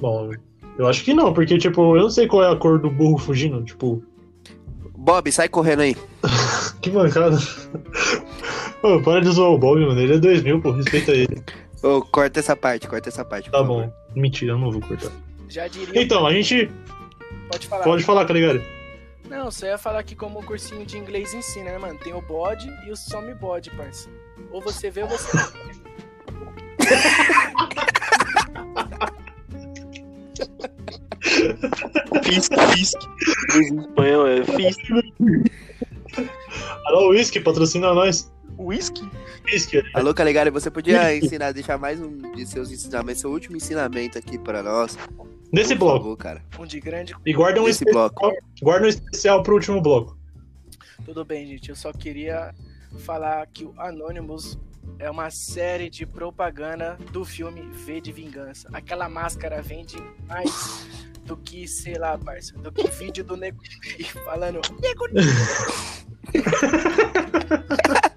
Bom, eu acho que não, porque, tipo, eu não sei qual é a cor do burro fugindo. Tipo, Bob, sai correndo aí. que mancada. Ô, para de zoar o Bob, mano. Ele é 2000, pô. Respeita ele. Ô, corta essa parte, corta essa parte. Tá bom. favor. Mentira, eu não vou cortar. Já diria. Então, a gente Pode falar. pode falar, Caligari. Não, só ia falar que como o cursinho de inglês ensina, né, mano? Tem o bode e o some bode, parça. Ou você vê ou você não. Fisk, Fisk. Em espanhol é Fisk. Alô, Whisky, patrocina nós. Whisky? Whisky. Alô, Caligari, você podia ensinar, deixar mais um de seus ensinamentos, seu último ensinamento aqui para nós. Nesse por bloco. favor, cara. Um de grande. E guarda um, Nesse especial, bloco. guarda um especial pro último bloco. Tudo bem, gente. Eu só queria falar que o Anonymous é uma série de propaganda do filme V de Vingança. Aquela máscara vende mais do que, sei lá, parça, do que vídeo do Nego falando Nego Ney",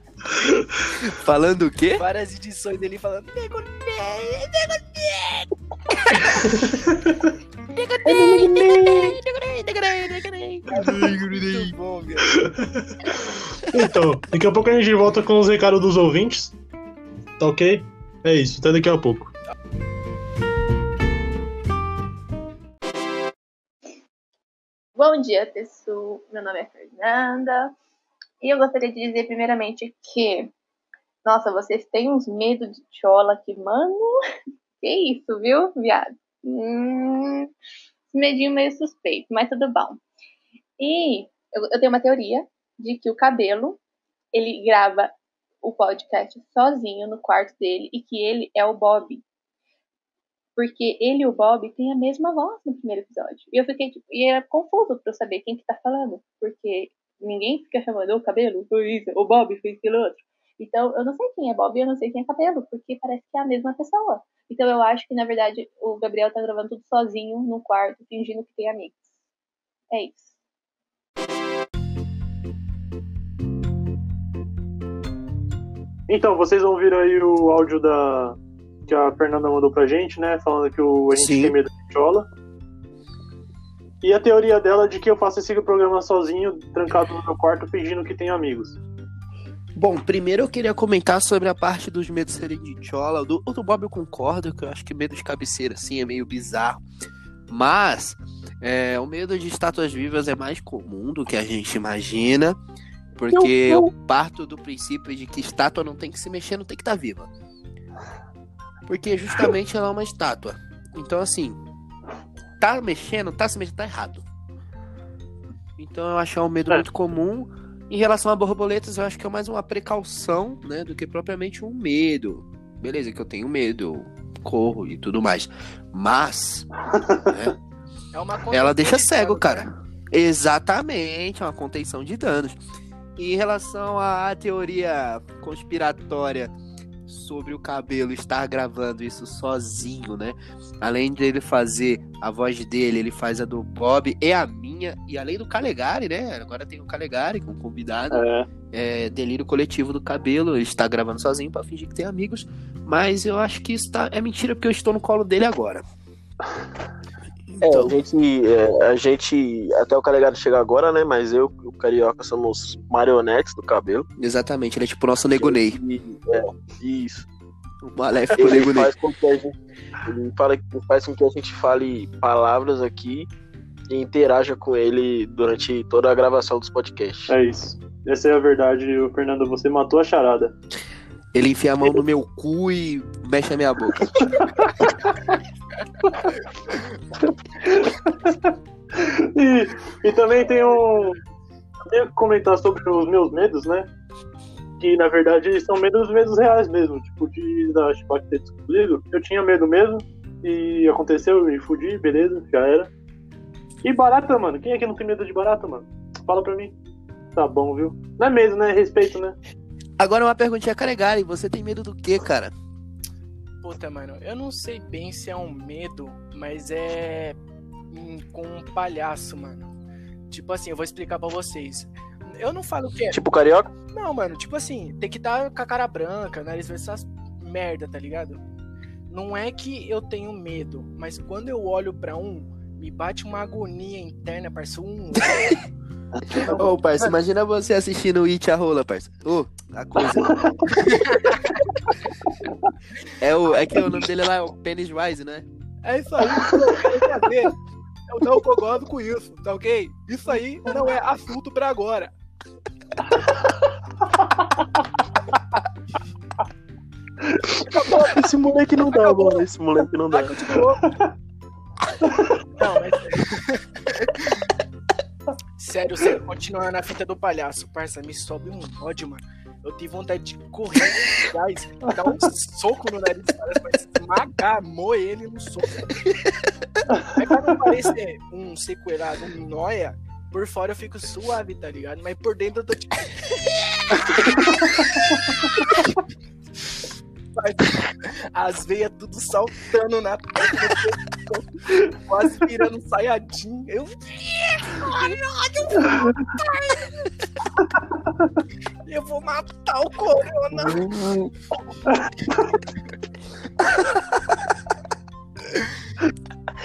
Falando o quê? várias edições dele falando Nego Nego velho. Então, daqui a pouco a gente volta com os recados dos ouvintes. Tá ok? É isso, até daqui a pouco. Bom dia, pessoal. Meu nome é Fernanda. E eu gostaria de dizer primeiramente que, nossa, vocês têm uns medos de chola que, mano, que isso, viu, viado? Hum, medinho meio suspeito, mas tudo bom. E eu, eu tenho uma teoria de que o cabelo, ele grava o podcast sozinho no quarto dele e que ele é o Bob. Porque ele e o Bob têm a mesma voz no primeiro episódio. E eu fiquei, tipo, e é confuso pra eu saber quem que tá falando. Porque ninguém fica chamando o cabelo, foi isso, o Bob fez aquilo outro. Então, eu não sei quem é Bob e eu não sei quem é cabelo, porque parece que é a mesma pessoa. Então, eu acho que, na verdade, o Gabriel tá gravando tudo sozinho no quarto, fingindo que tem amigos. É isso. Então, vocês ouviram aí o áudio da que a Fernanda mandou pra gente, né? Falando que o, a gente Sim. tem medo de chola. E a teoria dela de que eu faço esse programa sozinho, trancado no meu quarto, fingindo que tenho amigos. Bom, primeiro eu queria comentar sobre a parte dos medos serem de chola. O do, o do Bob eu concordo, que eu acho que medo de cabeceira, assim, é meio bizarro. Mas, é, o medo de estátuas vivas é mais comum do que a gente imagina. Porque eu parto do princípio de que estátua não tem que se mexer, não tem que estar viva. Porque justamente ela é uma estátua. Então, assim, tá mexendo, tá se mexendo, tá errado. Então eu acho que é um medo É. muito comum. Em relação a borboletas, eu acho que é mais uma precaução, né, do que propriamente um medo. Beleza, que eu tenho medo, eu corro e tudo mais. Mas, né, É uma ela deixa cego, dano, cara. Exatamente, é uma contenção de danos. E em relação à teoria conspiratória sobre o cabelo estar gravando isso sozinho, né? Além dele fazer a voz dele, ele faz a do Bob e a minha, e além do Calegari, né? Agora tem o Calegari como convidado. É. É, delírio coletivo do cabelo, ele está gravando sozinho pra fingir que tem amigos, mas eu acho que isso tá, é mentira porque eu estou no colo dele agora. É, Então, a gente, é, a gente, até o Calegado chegar agora, né? Mas eu e o Carioca somos marionetes do cabelo. exatamente, ele é tipo o nosso Negonei, é, isso. o maléfico Ele Negonei. faz com que a gente, ele fala, faz com que a gente fale palavras aqui e interaja com ele durante toda a gravação dos podcasts. É isso. Essa é a verdade, o Fernando, você matou a charada. Ele enfia a mão no meu cu e mexe a minha boca. E, e também tem um. eu que comentar sobre os meus medos, né? Que na verdade são medos, medos reais mesmo. Tipo, de da Chewbacca ter descobrido. Eu tinha medo mesmo. E aconteceu, eu me fudi, beleza, já era. E barata, mano. Quem é que não tem medo de barata, mano? Fala pra mim. Tá bom, viu? Não é medo, né? É respeito, né? Agora uma perguntinha, Calegari, você tem medo do quê, cara? Puta, mano, eu não sei bem se é um medo, mas é com um palhaço, mano. Tipo assim, eu vou explicar pra vocês. Eu não falo que é. Tipo carioca? Não, mano, tipo assim, tem que estar com a cara branca, nariz ver essas merda, tá ligado? Não é que eu tenho medo, mas quando eu olho pra um, me bate uma agonia interna, parceiro. Um. Ô, parça, imagina você assistindo It a rola, parça. Ô, a coisa. é, o, é que o nome dele lá é o Penis Wise, né? É isso aí, que eu não concordo com isso, tá ok? Isso aí não é assunto pra agora. Esse moleque não dá, mano. Esse moleque não dá. Ah, continuou. Não, mas. Sério, sério, continuando a fita do palhaço, parça, me sobe um ódio, mano. Eu tive vontade de correr atrás, dar um soco no nariz do mas esmagar, moer ele no soco. Aí pra não parecer um sequelado, um noia, por fora eu fico suave, tá ligado? Mas por dentro eu tô tipo. As veias tudo saltando na testa, quase virando saiadinho. Eu. Eu vou matar o corona!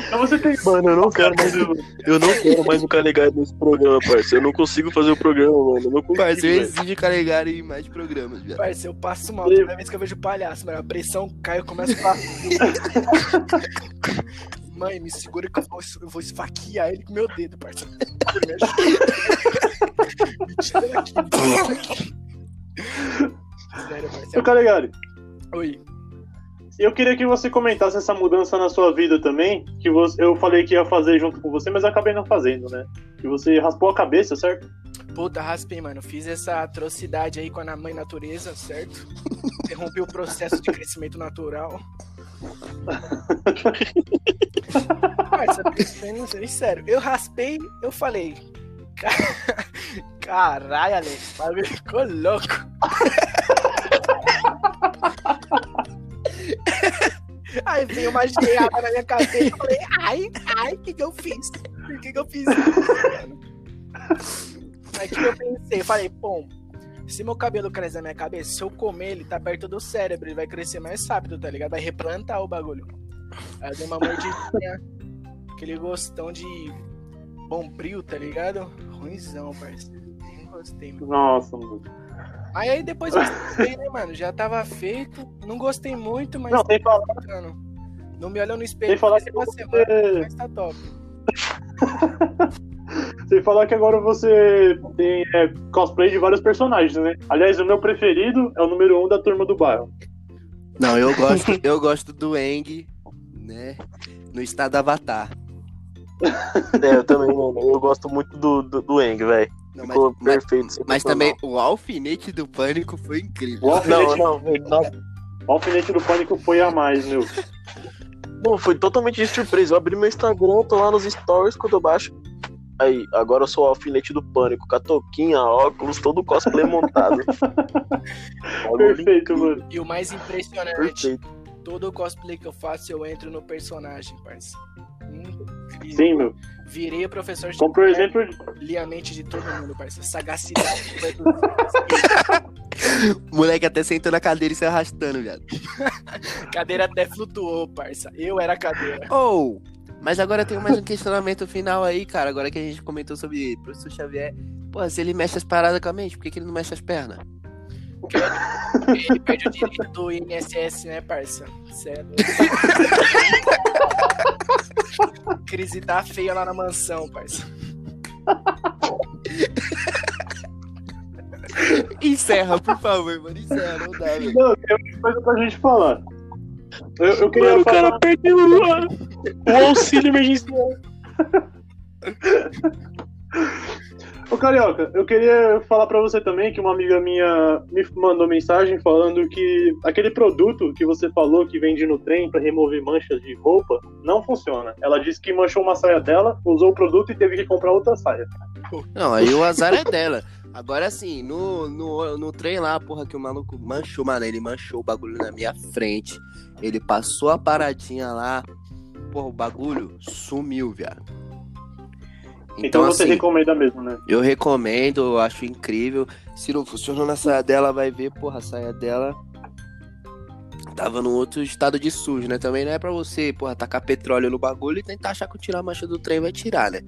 Então você tem. Mano, eu não quero mais. Eu, eu não quero mais o Calegari nesse programa, parceiro. Eu não consigo fazer o programa, mano. Eu não consigo. Parça, eu velho. exijo carregar em mais programas, viado. Parça, eu passo mal toda vez que eu vejo palhaço, mano. A pressão cai, eu começo a. Mãe, me segura que eu vou, eu vou esfaquear ele com meu dedo, parça. Me tira daqui. Sério, Ô, parceiro. Calegari, Oi. Eu queria que você comentasse essa mudança na sua vida também. Que você, eu falei que ia fazer junto com você, mas acabei não fazendo, né? Que você raspou a cabeça, certo? Puta, raspei, mano. Fiz essa atrocidade aí com a mãe natureza, certo? Interrompi o processo de crescimento natural. Parça, pensando sério, eu raspei, eu falei. "Ca- Caralho, Alex, o bagulho ficou louco. Aí veio uma geada na minha cabeça e falei, ai, ai, o que, que eu fiz? Por que, que eu fiz? Aí o que eu pensei? Falei, pô, se meu cabelo cresce na minha cabeça, se eu comer, ele tá perto do cérebro, ele vai crescer mais rápido, tá ligado? Vai replantar o bagulho. Aí eu dei uma mordidinha, aquele gostão de bombril, tá ligado? Ruizão, parceiro. Nem gostei, mano. Nossa, mano. Aí, aí depois eu gostei, né, mano? Já tava feito. Não gostei muito, mas Não, tem que falar. Não me olhou no tem espelho que falar que uma você. semana, mas tá top. Sem falar que agora você tem é, cosplay de vários personagens, né? Aliás, o meu preferido é o número 1 um da turma do bairro. Não, eu gosto, eu gosto do Eng, né? No estado Avatar. É, eu também, mano. Eu gosto muito do, do, do Eng, velho. Não, mas, Ficou mas- perfeito. mas reclamar. também o alfinete do pânico foi incrível. O alfinete, Não, não, nossa. o alfinete do pânico foi a mais, meu. Não, foi totalmente de surpresa. Eu abri meu Instagram, tô lá nos stories quando eu baixo. Aí, agora eu sou o alfinete do pânico, com a touquinha, óculos, todo o cosplay montado. Perfeito, mano. E o mais impressionante, Perfeito. todo cosplay que eu faço, eu entro no personagem, parceiro. Incrível. Sim, meu. Virei o professor Como por exemplo, li a mente de todo mundo, parceiro. Sagacidade. O moleque até sentou na cadeira e se arrastando, viado. cadeira até flutuou, parça. Eu era a cadeira. Ou, mas agora tem mais um questionamento final aí, cara. Agora que a gente comentou sobre o professor Xavier. Pô, se ele mexe as paradas com a mente, por que, que ele não mexe as pernas? Ele perde o direito do INSS, né, parça? Doido. Crise tá feia lá na mansão, parça. Encerra, por favor, mano. Encerra, não dá, velho. não, tem uma coisa pra gente falar. Eu, eu queria Mano, o falar. cara perdeu o, o auxílio emergencial. Ô Carioca, eu queria falar pra você também que uma amiga minha me mandou mensagem falando que aquele produto que você falou que vende no trem pra remover manchas de roupa não funciona. Ela disse que manchou uma saia dela, usou o produto e teve que comprar outra saia. Não, aí o azar é dela. Agora sim, no, no, no trem lá, porra, que o maluco manchou, mano. Ele manchou o bagulho na minha frente. Ele passou a paradinha lá. Porra, o bagulho sumiu, viado. Então, você assim, recomenda mesmo, né? eu recomendo, eu acho incrível. Se não funcionou na saia dela, vai ver, porra, a saia dela tava num outro estado de sujo, né? Também não é pra você, porra, tacar petróleo no bagulho e tentar achar que tirar a mancha do trem vai tirar, né?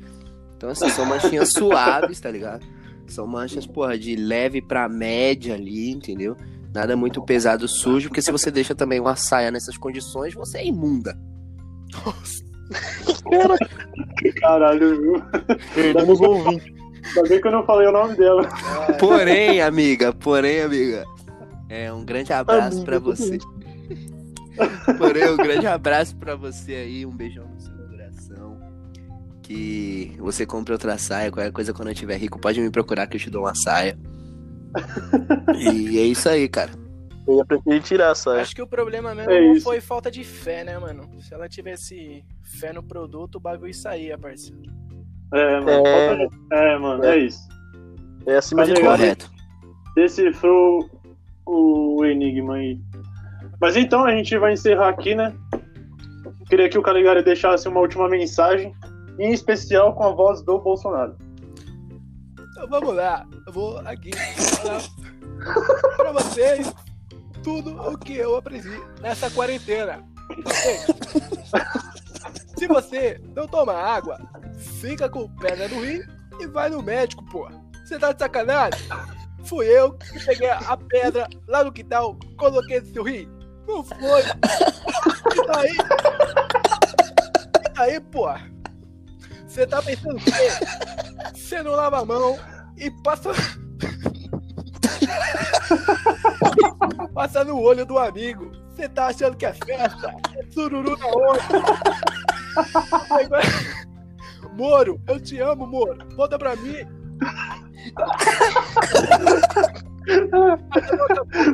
Então, assim, são manchinhas suaves, tá ligado? São manchas, porra, de leve pra média ali, entendeu? Nada muito pesado, sujo, porque se você deixa também uma saia nessas condições, você é imunda. Caralho, viu? Perdemos o ouvinte. Ainda bem que eu não falei o nome dela. Porém, amiga, porém, amiga, é um grande abraço pra você. Porém, um grande abraço pra você aí, um beijão no seu coração. Que você compre outra saia, qualquer coisa quando eu tiver rico, pode me procurar que eu te dou uma saia. E é isso aí, cara. Eu ia preferir tirar saia. Acho que o problema mesmo É não isso. foi falta de fé, né, mano? Se ela tivesse fé no produto, o bagulho saía, parceiro. É, mano. É. falta- É, mano, é isso. É acima de Tá ligado? Correto. Decifrou o enigma aí. Mas então a gente vai encerrar aqui, né? Queria que o Caligari deixasse uma última mensagem, em especial com a voz do Bolsonaro. Então vamos lá, eu vou aqui falar pra vocês tudo o que eu aprendi nessa quarentena. Se você não toma água, fica com pedra no rim e vai no médico, pô. Você tá de sacanagem? Fui eu que peguei a pedra lá no quintal, coloquei no seu rim. Não foi. E daí? E daí, pô? Você tá pensando o quê? Você não lava a mão e passa. passa no olho do amigo. Você tá achando que é festa? É sururu na onda. Moro, eu te amo, Moro. Volta pra mim.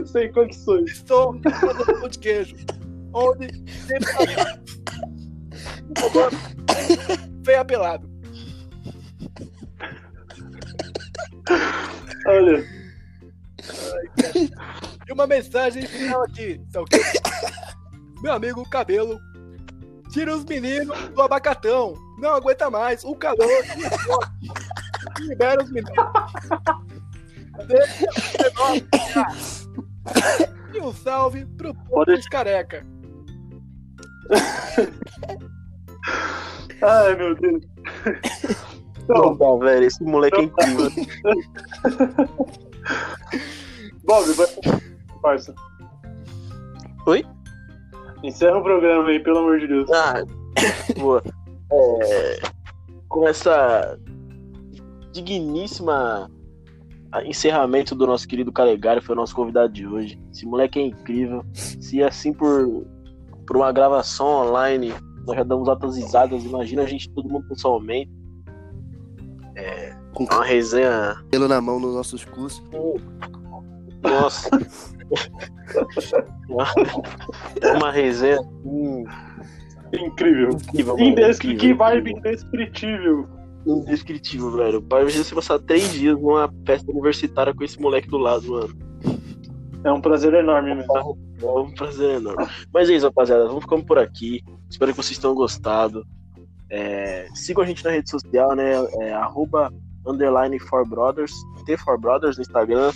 Sem condições. Estou no pão de queijo. Onde sempre Feia pelado. Olha, E uma mensagem final aqui, tá ok? Meu amigo Cabelo, tira os meninos do abacatão. Não aguenta mais, o calor. e. Libera os meninos. E um salve pro povo dos careca. ai meu Deus. Não Então, dá, velho. Esse moleque é incrível. Bob, vai. Parça. Oi? Encerra o programa aí, pelo amor de Deus. Ah, boa. É, com essa digníssima encerramento do nosso querido Calegari, foi o nosso convidado de hoje. Esse moleque é incrível. Se assim por, por uma gravação online nós já damos altas risadas, imagina a gente todo mundo pessoalmente. É, Com uma resenha. cabelo na mão nos nossos cursos. Nossa. Uma, resenha hum, Incrível. incrível. Que vibe indescritível. Indescritível, velho. Imagina você passar três dias numa festa universitária com esse moleque do lado, mano. É um prazer enorme mesmo. É um prazer enorme. Mas é isso, rapaziada. Vamos ficando por aqui. Espero que vocês tenham gostado. É, sigam a gente na rede social, né? É, arroba underline for brothers, T for brothers no Instagram,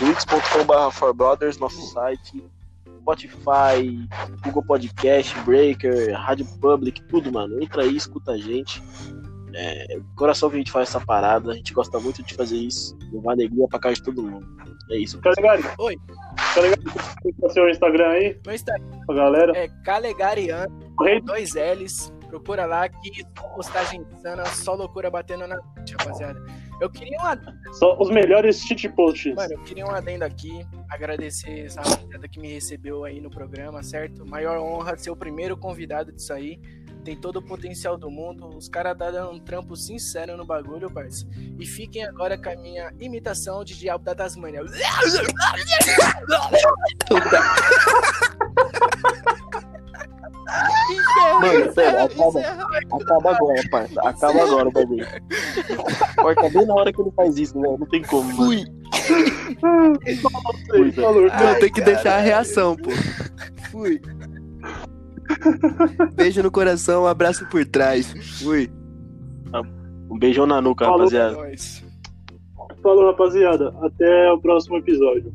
wix.com.br for brothers, nosso site, Spotify, Google Podcast, Breaker, Rádio Public, tudo, mano. Entra aí, escuta a gente. É, coração que a gente faz essa parada, a gente gosta muito de fazer isso, levar alegria pra casa de todo mundo. É isso. Caligari. Oi. É o seu Instagram aí, Meu Instagram pra galera? é Calegariano, dois L's. Procura lá que postagem insana, só loucura batendo na noite, rapaziada. Eu queria um adendo, Só os melhores cheat posts. mano, eu queria um adendo aqui, agradecer essa rapaziada que me recebeu aí no programa, certo? Maior honra ser o primeiro convidado disso aí. Tem todo o potencial do mundo. Os caras tá dando um trampo sincero no bagulho, parça. E fiquem agora com a minha imitação de Diabo da Tasmânia. Mano, sério, acaba, acaba agora, parça. Acaba agora o bagulho. Corta bem na hora que ele faz isso, né? Não tem como. Fui. Não, tem que deixar a reação, pô. Fui. Beijo no coração, um abraço por trás. Fui. Um beijão na nuca, Falou. rapaziada. Falou, rapaziada. Até o próximo episódio.